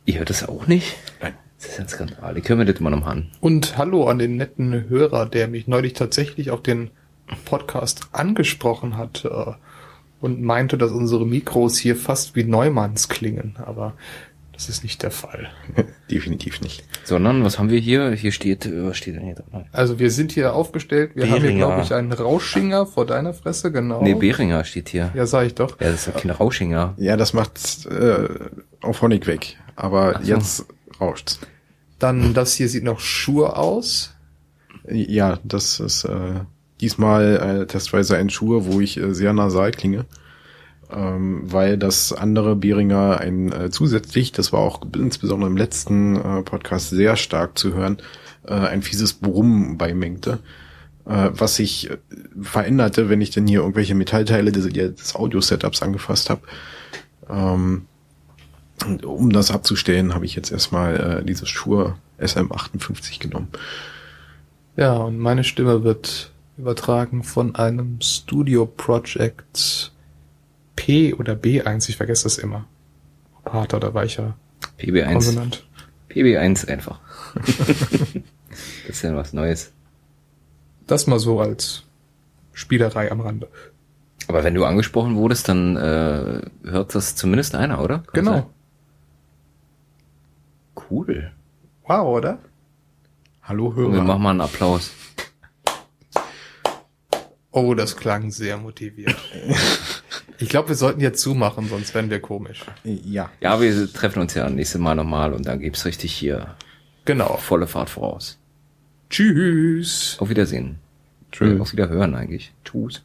Ihr hört das auch nicht? Nein. Das ist ein Skandal. Ich höre mir das mal noch an. Und hallo an den netten Hörer, der mich neulich tatsächlich auf den Podcast angesprochen hat äh, und meinte, dass unsere Mikros hier fast wie Neumanns klingen. Aber das ist nicht der Fall. Definitiv nicht. Sondern, was haben wir hier? Hier steht, äh, was steht denn hier drin? Also wir sind hier aufgestellt. Wir haben hier, glaube ich, einen Rauschinger vor deiner Fresse, genau. Nee, Beringer steht hier. ja, sag ich doch. Ja, das ist ja kein Rauschinger. Ja, das macht äh, auf Honig weg. Aber so. jetzt rauscht's. Dann das hier sieht noch Schuhe aus. Ja, das ist äh, diesmal äh, testweise ein Schuh, wo ich äh, sehr nasal klinge. Ähm, weil das andere Beringer ein äh, zusätzlich, das war auch insbesondere im letzten äh, Podcast sehr stark zu hören, äh, ein fieses Brummen beimengte. Äh, was sich äh, veränderte, wenn ich denn hier irgendwelche Metallteile des, des Audio-Setups angefasst habe. Ähm, um das abzustellen, habe ich jetzt erstmal äh, dieses Shure SM58 genommen. Ja, und meine Stimme wird übertragen von einem Studio Project P oder B1, ich vergesse das immer. Ob harter oder weicher PB1. Konsonant. PB1 einfach. das ist ja was Neues. Das mal so als Spielerei am Rande. Aber wenn du angesprochen wurdest, dann äh, hört das zumindest einer, oder? Kann Genau. sein? Cool. Wow, oder? Hallo Und wir Hörer. machen mal einen Applaus. Oh, das klang sehr motiviert. ich glaube, wir sollten jetzt zumachen, sonst werden wir komisch. Ja. Ja, wir treffen uns ja nächstes Mal nochmal und dann gibt's richtig hier Genau. volle Fahrt voraus. Tschüss. Auf Wiedersehen. Tschüss. Auf Wiederhören eigentlich. Tschüss.